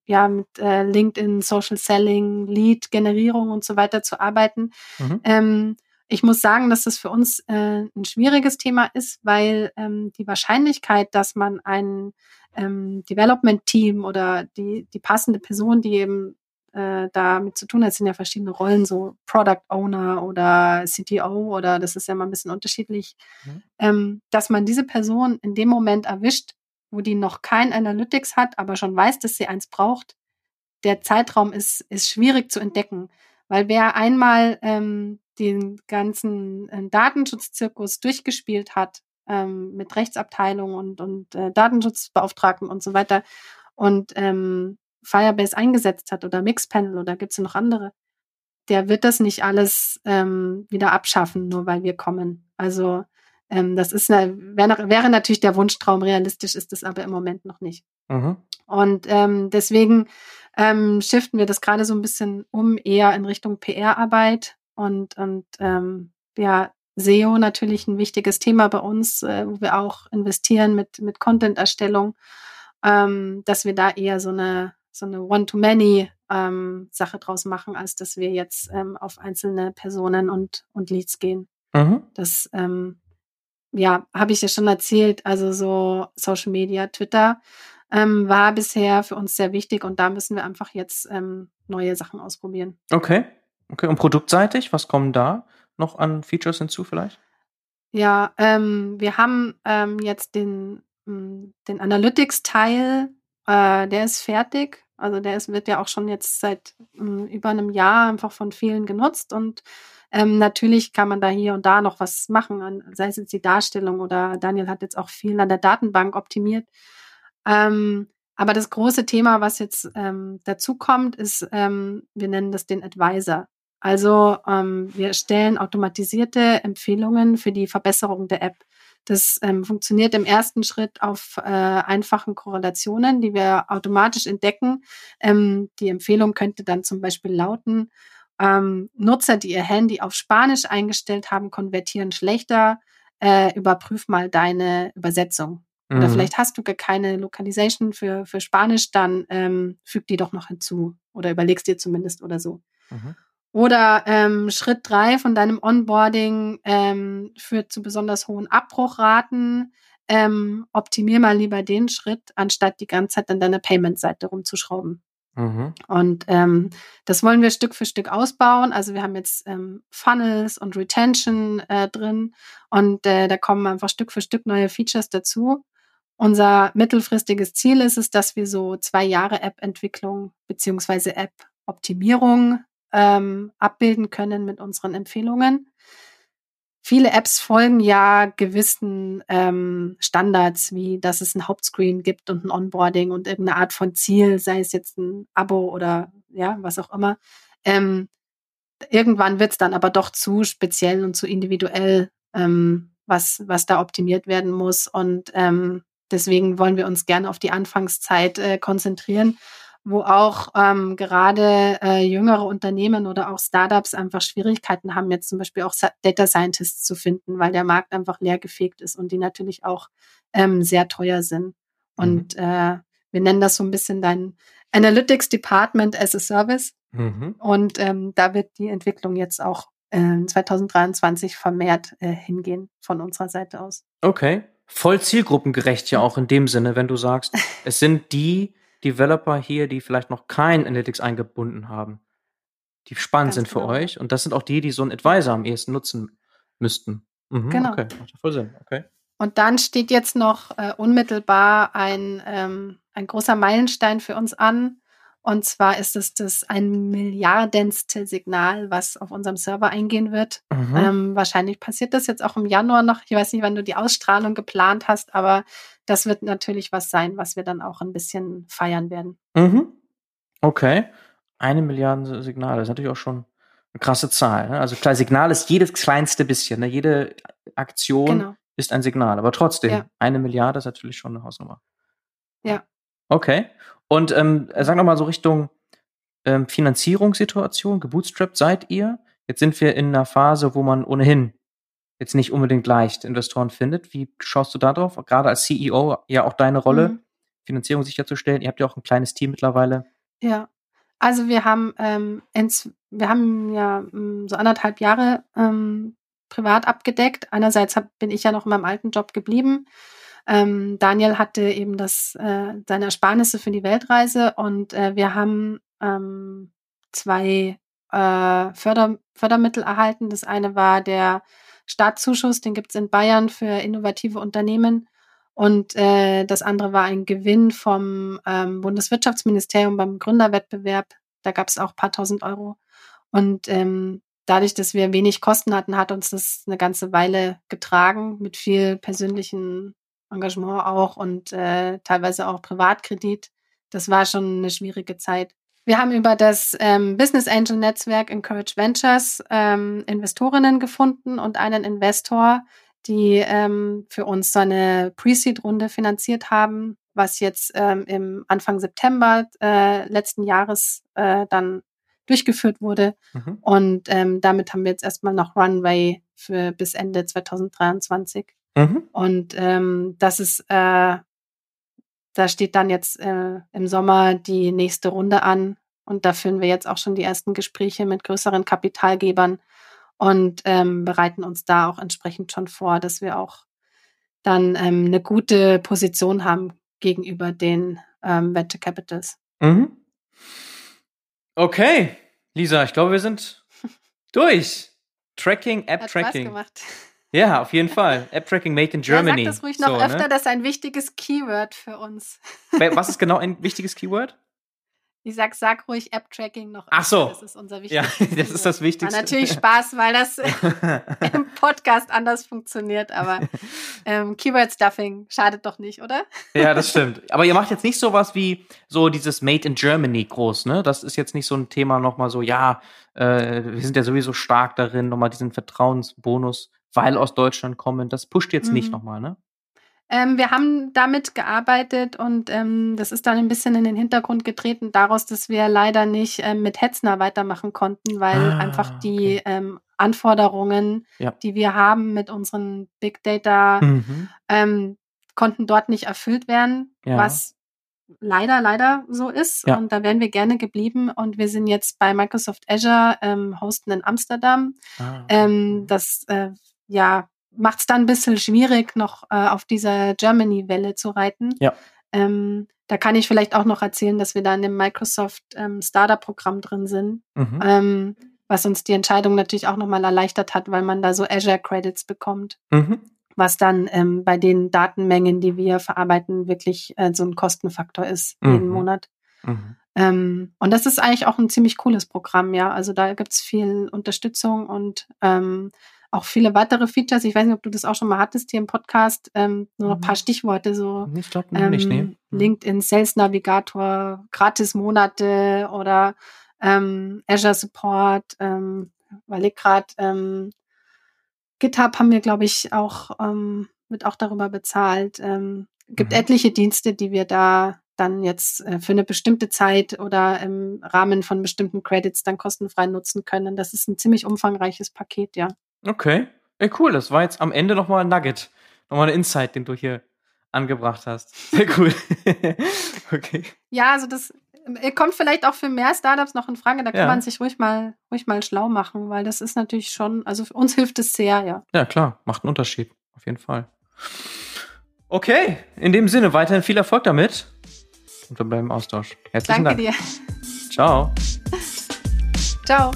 Speaker 2: ja, mit äh, LinkedIn, Social Selling, Lead-Generierung und so weiter zu arbeiten. Mhm. Ähm, ich muss sagen, dass das für uns äh, ein schwieriges Thema ist, weil ähm, die Wahrscheinlichkeit, dass man ein ähm, Development-Team oder die, die passende Person, die eben äh, damit zu tun hat. Es sind ja verschiedene Rollen, so Product Owner oder CTO oder das ist ja mal ein bisschen unterschiedlich, mhm. ähm, dass man diese Person in dem Moment erwischt, wo die noch kein Analytics hat, aber schon weiß, dass sie eins braucht. Der Zeitraum ist, ist schwierig zu entdecken, weil wer einmal ähm, den ganzen äh, Datenschutzzirkus durchgespielt hat, ähm, mit Rechtsabteilung und, und äh, Datenschutzbeauftragten und so weiter und ähm, Firebase eingesetzt hat oder Mixpanel oder gibt es noch andere, der wird das nicht alles ähm, wieder abschaffen, nur weil wir kommen. Also ähm, das ist eine, wäre, wäre natürlich der Wunschtraum, realistisch ist es aber im Moment noch nicht. Mhm. Und ähm, deswegen ähm, shiften wir das gerade so ein bisschen um, eher in Richtung PR-Arbeit und, und ähm, ja, SEO natürlich ein wichtiges Thema bei uns, äh, wo wir auch investieren mit, mit Content-Erstellung, ähm, dass wir da eher so eine, so eine One-to-Many ähm, Sache draus machen, als dass wir jetzt ähm, auf einzelne Personen und, und Leads gehen. Mhm. Das, ähm, ja, habe ich ja schon erzählt, also so Social Media, Twitter ähm, war bisher für uns sehr wichtig und da müssen wir einfach jetzt ähm, neue Sachen ausprobieren.
Speaker 1: Okay. Okay. Und produktseitig, was kommen da noch an Features hinzu vielleicht?
Speaker 2: Ja, ähm, wir haben jetzt den, hm, den Analytics-Teil, äh, der ist fertig. Also der ist, wird ja auch schon jetzt seit mh, hm, über einem Jahr einfach von vielen genutzt und ähm, natürlich kann man da hier und da noch was machen, sei es jetzt die Darstellung oder Daniel hat jetzt auch viel an der Datenbank optimiert. Ähm, aber das große Thema, was jetzt ähm, dazu kommt, ist, ähm, wir nennen das den Advisor. Also ähm, wir stellen automatisierte Empfehlungen für die Verbesserung der App. Das ähm, funktioniert im ersten Schritt auf äh, einfachen Korrelationen, die wir automatisch entdecken. Ähm, die Empfehlung könnte dann zum Beispiel lauten, ähm, Nutzer, die ihr Handy auf Spanisch eingestellt haben, konvertieren schlechter. Äh, überprüf mal deine Übersetzung. Oder mhm. vielleicht hast du gar keine Localization für, für Spanisch, dann ähm, füg die doch noch hinzu oder überlegst dir zumindest oder so. Mhm. Oder ähm, Schritt drei von deinem Onboarding ähm, führt zu besonders hohen Abbruchraten. Ähm, optimier mal lieber den Schritt, anstatt die ganze Zeit an deiner Payment-Seite rumzuschrauben. Mhm. Und ähm, das wollen wir Stück für Stück ausbauen. Also wir haben jetzt ähm, Funnels und Retention äh, drin und äh, da kommen einfach Stück für Stück neue Features dazu. Unser mittelfristiges Ziel ist es, dass wir so zwei Jahre App-Entwicklung beziehungsweise App-Optimierung ähm, abbilden können mit unseren Empfehlungen. Viele Apps folgen ja gewissen ähm, Standards, wie dass es ein Hauptscreen gibt und ein Onboarding und irgendeine Art von Ziel, sei es jetzt ein Abo oder ja, was auch immer. Ähm, irgendwann wird es dann aber doch zu speziell und zu individuell, ähm, was, was da optimiert werden muss. Und ähm, deswegen wollen wir uns gerne auf die Anfangszeit äh, konzentrieren wo auch ähm, gerade äh, jüngere Unternehmen oder auch Startups einfach Schwierigkeiten haben, jetzt zum Beispiel auch Data Scientists zu finden, weil der Markt einfach leergefegt ist und die natürlich auch ähm, sehr teuer sind. Und mhm. äh, wir nennen das so ein bisschen dein Analytics Department as a Service. Mhm. Und ähm, da wird die Entwicklung jetzt auch äh, 2023 vermehrt äh, hingehen von unserer Seite aus.
Speaker 1: Okay. Voll zielgruppengerecht ja auch in dem Sinne, wenn du sagst, es sind die, Developer hier, die vielleicht noch kein Analytics eingebunden haben, die spannend Ganz sind für genau. euch. Und das sind auch die, die so einen Advisor am ehesten nutzen müssten.
Speaker 2: Mhm, genau. Okay, macht voll Sinn. Okay. Und dann steht jetzt noch äh, unmittelbar ein, ähm, ein großer Meilenstein für uns an. Und zwar ist es das ein milliardenste Signal, was auf unserem Server eingehen wird. Mhm. Ähm, wahrscheinlich passiert das jetzt auch im Januar noch. Ich weiß nicht, wann du die Ausstrahlung geplant hast, aber das wird natürlich was sein, was wir dann auch ein bisschen feiern werden.
Speaker 1: Mhm. Okay. Eine Milliarde Signale, das ist natürlich auch schon eine krasse Zahl. Ne? Also klar, Signal ist jedes kleinste bisschen. Ne? Jede Aktion genau. ist ein Signal. Aber trotzdem, ja. eine Milliarde ist natürlich schon eine Hausnummer.
Speaker 2: Ja.
Speaker 1: Okay. Und ähm, sag noch mal so Richtung ähm, Finanzierungssituation, gebootstrapped seid ihr. Jetzt sind wir in einer Phase, wo man ohnehin jetzt nicht unbedingt leicht Investoren findet. Wie schaust du da drauf? Gerade als CEO ja auch deine Rolle, mhm. Finanzierung sicherzustellen. Ihr habt ja auch ein kleines Team mittlerweile.
Speaker 2: Ja, also wir haben ähm, ins, wir haben ja mm, so anderthalb Jahre ähm, privat abgedeckt. Einerseits hab, bin ich ja noch in meinem alten Job geblieben. Ähm, Daniel hatte eben das, äh, seine Ersparnisse für die Weltreise und äh, wir haben ähm, zwei äh, Förder, Fördermittel erhalten. Das eine war der Startzuschuss, den gibt es in Bayern für innovative Unternehmen. Und äh, das andere war ein Gewinn vom ähm, Bundeswirtschaftsministerium beim Gründerwettbewerb. Da gab es auch paar tausend Euro. Und ähm, dadurch, dass wir wenig Kosten hatten, hat uns das eine ganze Weile getragen mit viel persönlichen Engagement auch und äh, teilweise auch Privatkredit. Das war schon eine schwierige Zeit. Wir haben über das ähm, Business Angel Netzwerk Encourage Ventures ähm, Investorinnen gefunden und einen Investor, die ähm, für uns so eine Pre-Seed-Runde finanziert haben, was jetzt ähm, im Anfang September äh, letzten Jahres äh, dann durchgeführt wurde. Mhm. Und ähm, damit haben wir jetzt erstmal noch Runway für bis Ende 2023. Mhm. Und ähm, das ist, äh, da steht dann jetzt äh, im Sommer die nächste Runde an. Und da führen wir jetzt auch schon die ersten Gespräche mit größeren Kapitalgebern und ähm, bereiten uns da auch entsprechend schon vor, dass wir auch dann ähm, eine gute Position haben gegenüber den ähm, Venture Capitals. Mhm.
Speaker 1: Okay, Lisa, ich glaube, wir sind durch. Tracking, App-Tracking.
Speaker 2: gemacht.
Speaker 1: Ja, auf jeden Fall. App-Tracking made in Germany.
Speaker 2: Ja, sag das ruhig noch so, ne? öfter, ne? das ist ein wichtiges Keyword für uns.
Speaker 1: Was ist genau ein wichtiges Keyword?
Speaker 2: Ich sag, sag ruhig App-Tracking noch.
Speaker 1: Ach so.
Speaker 2: Das ist unser wichtigstes.
Speaker 1: Ja, das ist das Wichtigste.
Speaker 2: War natürlich Spaß, weil das im Podcast anders funktioniert, aber ähm, Keyword-Stuffing schadet doch nicht, oder?
Speaker 1: Ja, das stimmt. Aber ihr macht jetzt nicht sowas wie so dieses Made in Germany groß, ne? Das ist jetzt nicht so ein Thema nochmal so, ja, äh, wir sind ja sowieso stark darin, nochmal diesen Vertrauensbonus, weil aus Deutschland kommen. Das pusht jetzt mhm. nicht nochmal, ne?
Speaker 2: Ähm, wir haben damit gearbeitet und ähm, das ist dann ein bisschen in den Hintergrund getreten daraus, dass wir leider nicht ähm, mit Hetzner weitermachen konnten, weil ah, einfach die okay. ähm, Anforderungen, ja. die wir haben mit unseren Big Data, mhm. ähm, konnten dort nicht erfüllt werden, ja. was leider, leider so ist. Ja. Und da wären wir gerne geblieben. Und wir sind jetzt bei Microsoft Azure, ähm, hosten in Amsterdam. Ah, ähm, das äh, ja macht es dann ein bisschen schwierig, noch äh, auf dieser Germany-Welle zu reiten. Ja. Ähm, da kann ich vielleicht auch noch erzählen, dass wir da in dem Microsoft ähm, Starter-Programm drin sind, mhm. ähm, was uns die Entscheidung natürlich auch nochmal erleichtert hat, weil man da so Azure-Credits bekommt, mhm. was dann ähm, bei den Datenmengen, die wir verarbeiten, wirklich äh, so ein Kostenfaktor ist mhm. jeden Monat. Mhm. Ähm, und das ist eigentlich auch ein ziemlich cooles Programm, ja. Also da gibt's viel Unterstützung und ähm, auch viele weitere Features. Ich weiß nicht, ob du das auch schon mal hattest hier im Podcast. Ähm, nur noch ein paar mhm. Stichworte, so
Speaker 1: ich glaub, ähm, nicht, nee. Mhm.
Speaker 2: LinkedIn Sales Navigator, gratis Monate oder ähm, Azure Support, ähm, weil ich gerade ähm, GitHub haben wir, glaube ich, auch ähm, wird auch darüber bezahlt. Ähm, gibt mhm. etliche Dienste, die wir da dann jetzt äh, für eine bestimmte Zeit oder im Rahmen von bestimmten Credits dann kostenfrei nutzen können. Das ist ein ziemlich umfangreiches Paket, ja.
Speaker 1: Okay. Ey, cool. Das war jetzt am Ende nochmal ein Nugget. Nochmal ein Insight, den du hier angebracht hast. Sehr cool.
Speaker 2: okay. Ja, also das äh, kommt vielleicht auch für mehr Startups noch in Frage. Da kann ja. man sich ruhig mal, ruhig mal schlau machen, weil das ist natürlich schon, also für uns hilft es sehr, ja.
Speaker 1: Ja, klar. Macht einen Unterschied. Auf jeden Fall. Okay. In dem Sinne, weiterhin viel Erfolg damit. Und wir bleiben im Austausch. Herzlichen
Speaker 2: Danke
Speaker 1: Dank.
Speaker 2: dir.
Speaker 1: Ciao.
Speaker 2: Ciao.